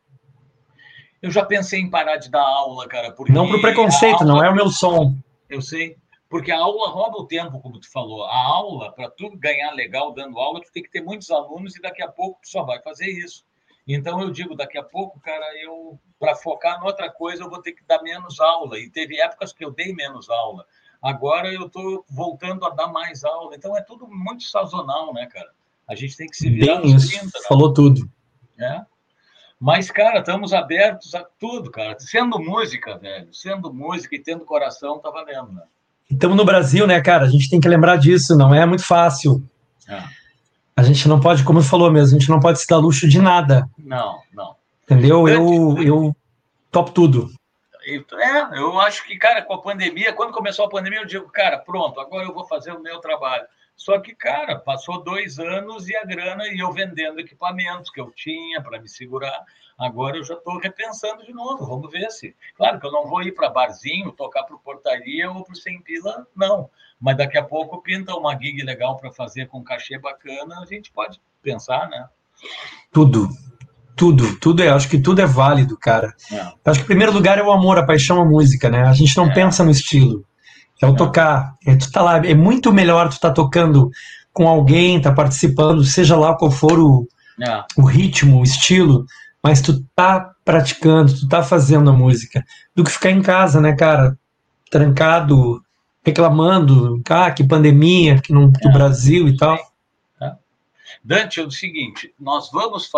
Eu já pensei em parar de dar aula, cara. Porque não por preconceito, aula, não é o meu som. Eu sei. Porque a aula rouba o tempo, como tu falou. A aula, para tu ganhar legal dando aula, tu tem que ter muitos alunos e daqui a pouco tu só vai fazer isso. Então eu digo, daqui a pouco, cara, eu para focar em outra coisa eu vou ter que dar menos aula. E teve épocas que eu dei menos aula. Agora eu estou voltando a dar mais aula. Então é tudo muito sazonal, né, cara? A gente tem que se virar Bem isso, 30, né? falou tudo. É. Mas, cara, estamos abertos a tudo, cara. Sendo música, velho. Sendo música e tendo coração, tá valendo, né? Estamos no Brasil, né, cara? A gente tem que lembrar disso, não é muito fácil. É. A gente não pode, como você falou mesmo, a gente não pode se dar luxo de nada. Não, não. Entendeu? Eu, eu topo tudo. É, eu acho que, cara, com a pandemia, quando começou a pandemia, eu digo, cara, pronto, agora eu vou fazer o meu trabalho. Só que, cara, passou dois anos e a grana e eu vendendo equipamentos que eu tinha para me segurar. Agora eu já estou repensando de novo. Vamos ver se. Claro que eu não vou ir para barzinho, tocar para portaria ou para o sem pila, não. Mas daqui a pouco pinta uma gig legal para fazer com cachê bacana, a gente pode pensar, né? Tudo. Tudo, tudo é, acho que tudo é válido, cara. É. Acho que em primeiro lugar é o amor, a paixão à música, né? A gente não é. pensa no estilo. É o tocar. É, tu tá lá, é muito melhor tu tá tocando com alguém, tá participando, seja lá qual for o, é. o ritmo, o estilo, mas tu tá praticando, tu tá fazendo a música, do que ficar em casa, né, cara? Trancado, reclamando, ah, que pandemia, que não, do é. Brasil e tal. É. Dante, é o seguinte, nós vamos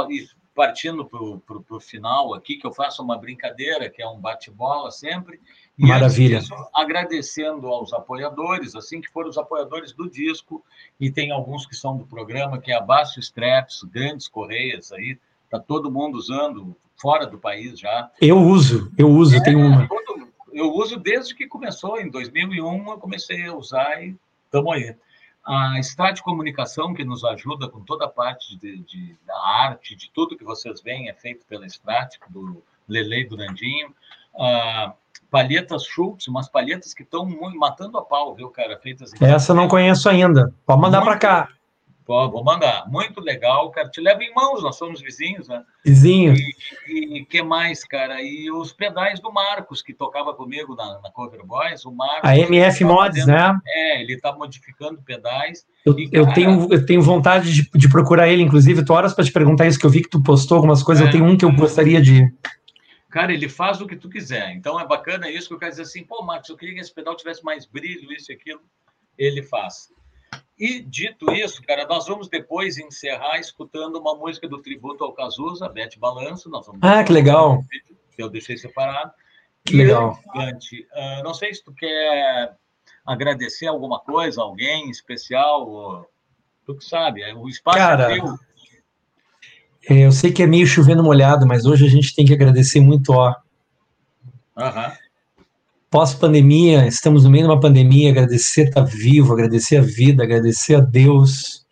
partindo para o final aqui, que eu faço uma brincadeira, que é um bate-bola sempre, e Maravilha. Disso, agradecendo aos apoiadores, assim que foram os apoiadores do disco, e tem alguns que são do programa, que é a Baixo Straps, grandes correias aí, tá todo mundo usando, fora do país já. Eu uso, eu uso, é, tenho uma. Eu uso desde que começou, em 2001 eu comecei a usar e estamos aí. A Strat Comunicação, que nos ajuda com toda a parte de, de, da arte, de tudo que vocês veem, é feito pela Strat, do Lele do Nandinho. Uh, palhetas Schultz, umas palhetas que estão matando a pau, viu, cara? Feitas Essa eu não conheço ainda. Pode mandar para cá. Pô, vou mandar. Muito legal, cara. Te leva em mãos, nós somos vizinhos, né? Vizinhos. E o que mais, cara? E os pedais do Marcos, que tocava comigo na, na Cover Boys. O Marcos. A MF Mods, né? É, ele tá modificando pedais. Eu, e, eu, tenho, eu tenho vontade de, de procurar ele, inclusive. Tu horas para te perguntar isso, que eu vi que tu postou algumas coisas. É, eu tenho um que eu gostaria de. Cara, ele faz o que tu quiser. Então é bacana isso que eu quero dizer assim, pô, Marcos, eu queria que esse pedal tivesse mais brilho, isso e aquilo. Ele faz. E dito isso, cara, nós vamos depois encerrar escutando uma música do tributo ao Cazuza, Bete Balanço. Nós vamos ah, que legal. Eu deixei separado. Que e legal. Gigante, uh, não sei se tu quer agradecer alguma coisa, alguém especial, tu que sabe, é, o espaço cara, é teu. É, eu sei que é meio chovendo molhado, mas hoje a gente tem que agradecer muito, ó. Uhum. Pós-pandemia, estamos no meio de uma pandemia, agradecer estar tá vivo, agradecer a vida, agradecer a Deus,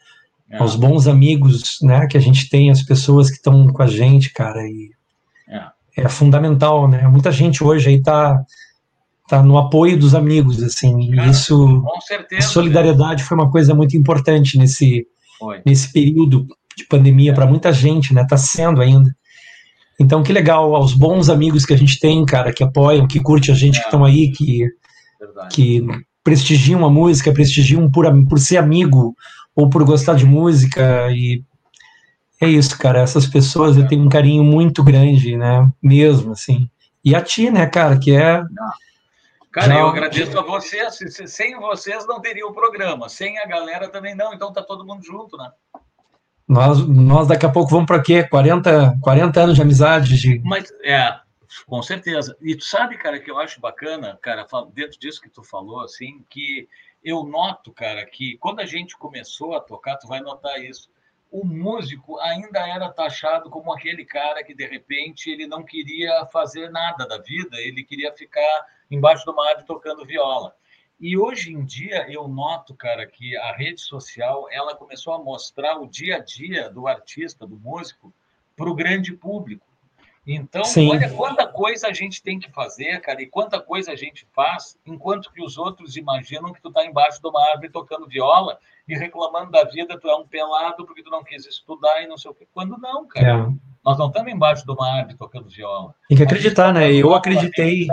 é. aos bons amigos, né, que a gente tem, as pessoas que estão com a gente, cara, e é. é. fundamental, né? Muita gente hoje aí tá tá no apoio dos amigos, assim, cara, isso, certeza, a solidariedade né? foi uma coisa muito importante nesse foi. nesse período de pandemia para muita gente, né? Tá sendo ainda. Então, que legal, aos bons amigos que a gente tem, cara, que apoiam, que curte a gente, é. que estão aí, que, que prestigiam a música, prestigiam por, por ser amigo ou por gostar de música. E é isso, cara. Essas pessoas eu tenho um carinho muito grande, né? Mesmo, assim. E a ti, né, cara, que é. Cara, Já... eu agradeço a vocês. Sem vocês não teria o programa. Sem a galera também não. Então tá todo mundo junto, né? Nós, nós daqui a pouco vamos para quê? 40, 40 anos de amizade? De... Mas, é, com certeza. E tu sabe, cara, que eu acho bacana, cara, dentro disso que tu falou, assim, que eu noto, cara, que quando a gente começou a tocar, tu vai notar isso, o músico ainda era taxado como aquele cara que, de repente, ele não queria fazer nada da vida, ele queria ficar embaixo do mar tocando viola. E hoje em dia eu noto, cara, que a rede social ela começou a mostrar o dia a dia do artista, do músico, para o grande público. Então, Sim. olha quanta coisa a gente tem que fazer, cara, e quanta coisa a gente faz, enquanto que os outros imaginam que tu está embaixo de uma árvore tocando viola e reclamando da vida, tu é um pelado porque tu não quis estudar e não sei o quê. Quando não, cara. É. Nós não estamos embaixo de uma árvore tocando viola. Tem que acreditar, né? Eu acreditei.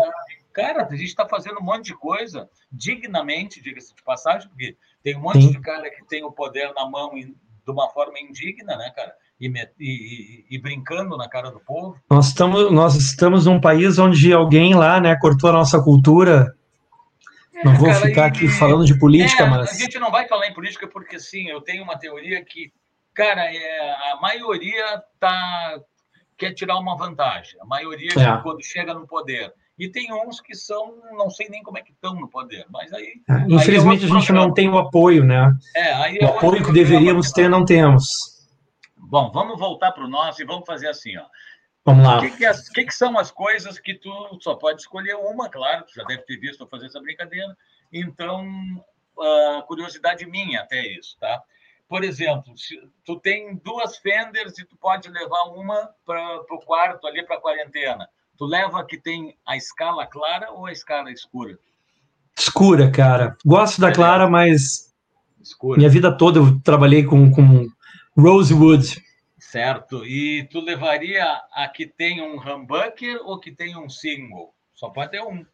Cara, a gente está fazendo um monte de coisa dignamente, diga-se de passagem, porque tem um monte Sim. de cara que tem o poder na mão de uma forma indigna, né, cara? E, e, e, brincando na cara do povo. Nós estamos, nós estamos num país onde alguém lá, né, cortou a nossa cultura. É, não vou cara, ficar aqui falando de política, é, mas. A gente não vai falar em política porque, sim, eu tenho uma teoria que, cara, é, a maioria tá quer tirar uma vantagem. A maioria, é. quando chega no poder. E tem uns que são, não sei nem como é que estão no poder, mas aí. É, infelizmente aí é a gente não tem o apoio, né? É, aí é o apoio que deveríamos ter, não temos. Bom, vamos voltar para o nosso e vamos fazer assim, ó. Vamos lá. O que, que, que, que, são as coisas que tu só pode escolher uma, claro, tu já deve ter visto eu fazer essa brincadeira. Então, uh, curiosidade minha até isso, tá? Por exemplo, se tu tem duas fenders e tu pode levar uma para o quarto ali para a quarentena. Tu leva que tem a escala clara ou a escala escura? Escura, cara. Gosto da clara, mas escura. minha vida toda eu trabalhei com, com Rosewood. Certo. E tu levaria a que tem um humbucker ou que tem um single? Só pode ter um.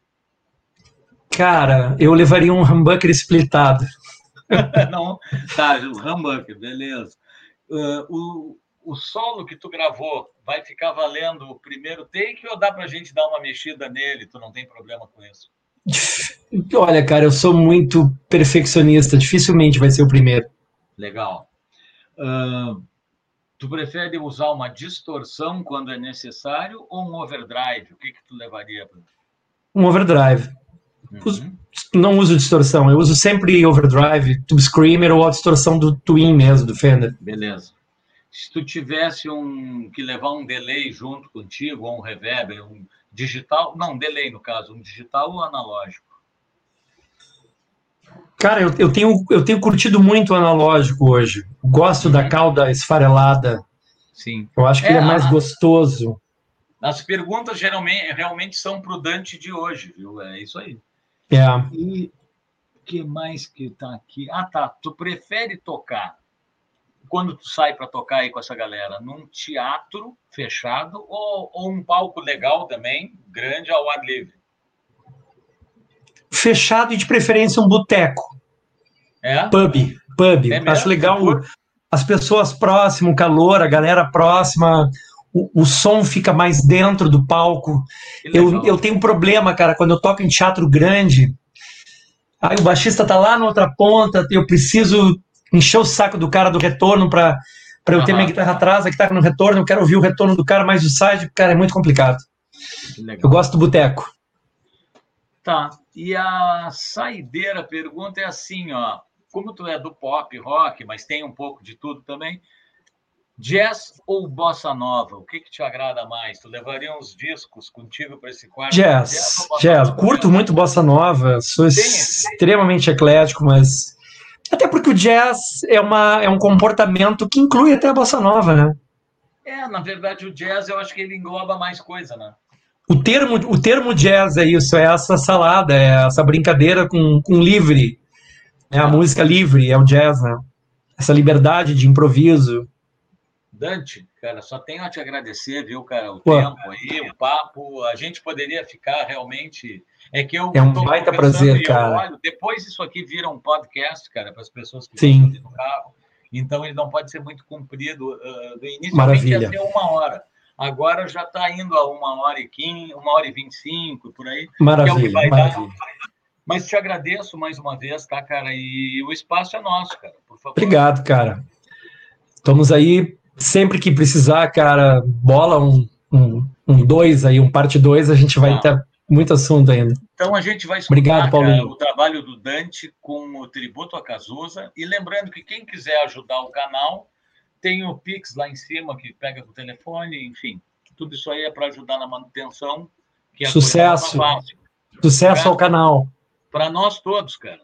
Cara, eu levaria um humbucker splitado. Não, tá, o humbucker, beleza. Uh, o, o solo que tu gravou vai ficar valendo o primeiro take ou dá pra gente dar uma mexida nele? Tu não tem problema com isso? Olha, cara, eu sou muito perfeccionista, dificilmente vai ser o primeiro. Legal. Uh, Tu prefere usar uma distorção quando é necessário ou um overdrive? O que, que tu levaria? Um overdrive. Uhum. Não uso distorção, eu uso sempre overdrive, tube screamer ou a distorção do twin mesmo, do Fender. Beleza. Se tu tivesse um que levar um delay junto contigo, ou um reverb, um digital, não, delay no caso, um digital ou analógico? Cara, eu, eu, tenho, eu tenho curtido muito o analógico hoje. Gosto uhum. da cauda esfarelada. Sim. Eu acho que é, ele é mais a... gostoso. As perguntas geralmente realmente são pro Dante de hoje, viu? É isso aí. É. E o que mais que tá aqui? Ah, tá. Tu prefere tocar quando tu sai para tocar aí com essa galera, num teatro fechado ou, ou um palco legal também, grande ao ar livre? fechado e de preferência um boteco. É? Pub, pub. É Acho legal as pessoas próximas, o calor, a galera próxima, o, o som fica mais dentro do palco. Eu, eu tenho um problema, cara, quando eu toco em teatro grande, aí o baixista tá lá na outra ponta, eu preciso encher o saco do cara do retorno para eu ter minha guitarra atrás, a guitarra no retorno, eu quero ouvir o retorno do cara mais do side, cara, é muito complicado. Eu gosto do boteco. Tá. E a saideira pergunta é assim, ó. Como tu é do pop, rock, mas tem um pouco de tudo também, jazz ou bossa nova? O que, que te agrada mais? Tu levaria uns discos contigo para esse quarto? Jazz, jazz. jazz. Curto muito bossa nova, sou tem, extremamente tem. eclético, mas até porque o jazz é, uma, é um comportamento que inclui até a bossa nova, né? É, na verdade, o jazz eu acho que ele engloba mais coisa, né? O termo, o termo jazz é isso, é essa salada, é essa brincadeira com, com livre. É a música livre, é o jazz, né? Essa liberdade de improviso. Dante, cara, só tenho a te agradecer, viu, cara? O Pô. tempo aí, o papo. A gente poderia ficar realmente. É que eu. É um baita prazer, cara. Olho, depois isso aqui vira um podcast, cara, para as pessoas que Sim. estão no carro. Então ele não pode ser muito comprido. Uh, do início Maravilha. ia ser uma hora agora já está indo a uma hora e quinze, uma hora e vinte e cinco, por aí. Maravilha, é maravilha. Dar. Mas te agradeço mais uma vez, tá, cara? E o espaço é nosso, cara, por favor. Obrigado, cara. Estamos aí sempre que precisar, cara, bola um, um, um dois aí, um parte dois, a gente vai ter muito assunto ainda. Então a gente vai escutar Obrigado, Paulinho. O trabalho do Dante com o tributo a Cazuza. E lembrando que quem quiser ajudar o canal, tem o Pix lá em cima, que pega com o telefone, enfim. Tudo isso aí é para ajudar na manutenção. É Sucesso. Sucesso ao canal. Para nós todos, cara.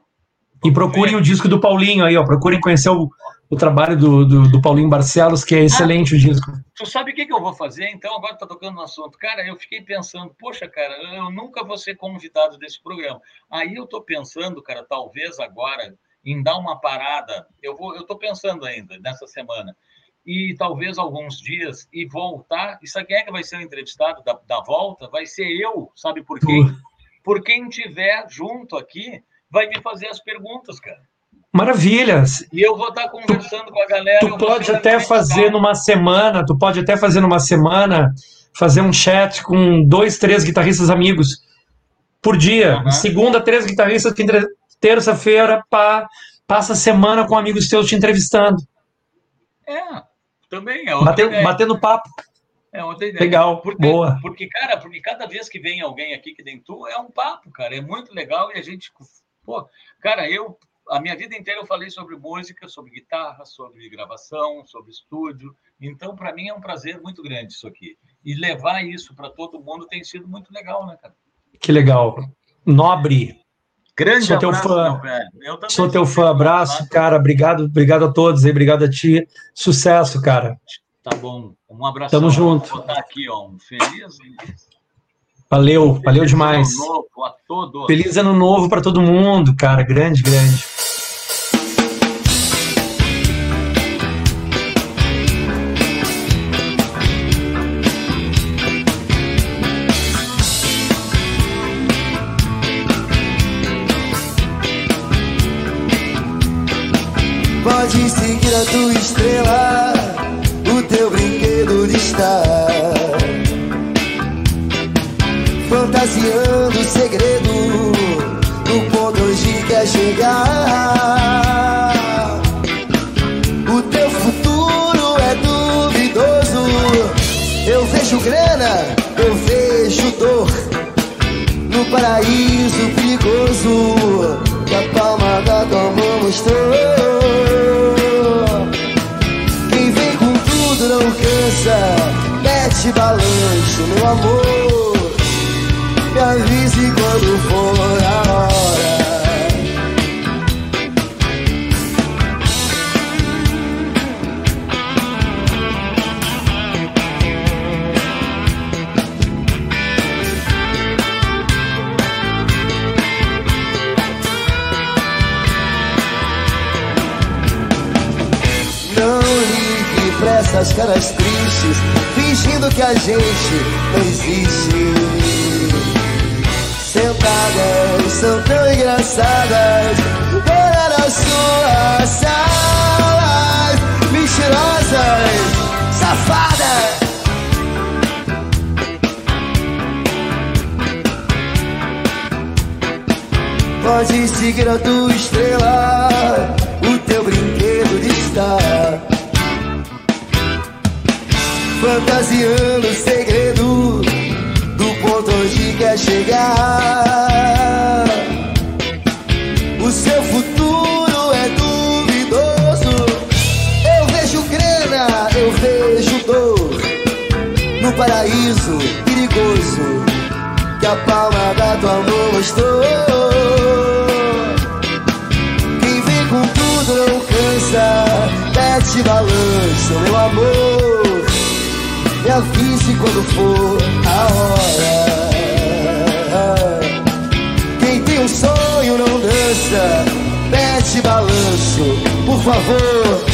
E procurem o disco do Paulinho aí, ó. Procurem conhecer o, o trabalho do, do, do, Paulinho Barcelos, que é excelente ah, o disco. Tu sabe o que, que eu vou fazer? Então, agora tá tocando no assunto. Cara, eu fiquei pensando, poxa, cara, eu nunca vou ser convidado desse programa. Aí eu tô pensando, cara, talvez agora, em dar uma parada. Eu vou, eu tô pensando ainda, nessa semana e talvez alguns dias e voltar. E sabe quem é que vai ser o entrevistado da, da volta? Vai ser eu, sabe por quê? Por quem tiver junto aqui, vai me fazer as perguntas, cara. Maravilhas. E eu vou estar conversando tu, com a galera. Tu pode até fazer numa semana, tu pode até fazer numa semana, fazer um chat com dois, três guitarristas amigos por dia. Uhum. Segunda, três guitarristas, terça-feira, pá, passa a semana com amigos teus te entrevistando. É, também é batendo, batendo papo. É outra ideia. Legal, porque, boa. Porque, cara, porque cada vez que vem alguém aqui que nem tu, é um papo, cara. É muito legal e a gente. Pô, cara, eu. A minha vida inteira eu falei sobre música, sobre guitarra, sobre gravação, sobre estúdio. Então, para mim é um prazer muito grande isso aqui. E levar isso para todo mundo tem sido muito legal, né, cara? Que legal. Nobre. Grande sou abraço, teu fã. Sou teu fã. Abraço, cara. Obrigado, obrigado a todos e obrigado a ti. Sucesso, cara. Tá bom. Um abraço. Tamo junto. Vou botar aqui, ó, um feliz. Valeu, valeu feliz demais. Ano novo a todos. Feliz ano novo para todo mundo, cara. Grande, grande. Amor. Me avise quando for a hora. essas caras fingindo que a gente não existe. Sentadas, são tão engraçadas, fora das suas salas, mentirosas, safadas. Pode seguir a tua estrela, o teu brinquedo de estar fantasiando o segredo do ponto onde quer chegar. O seu futuro é duvidoso. Eu vejo grana, eu vejo dor no paraíso perigoso que a palma da tua mão mostrou. Quem vem com tudo não cansa, mete balanço, meu amor. Avise quando for a hora. Quem tem um sonho não dança, mete balanço, por favor.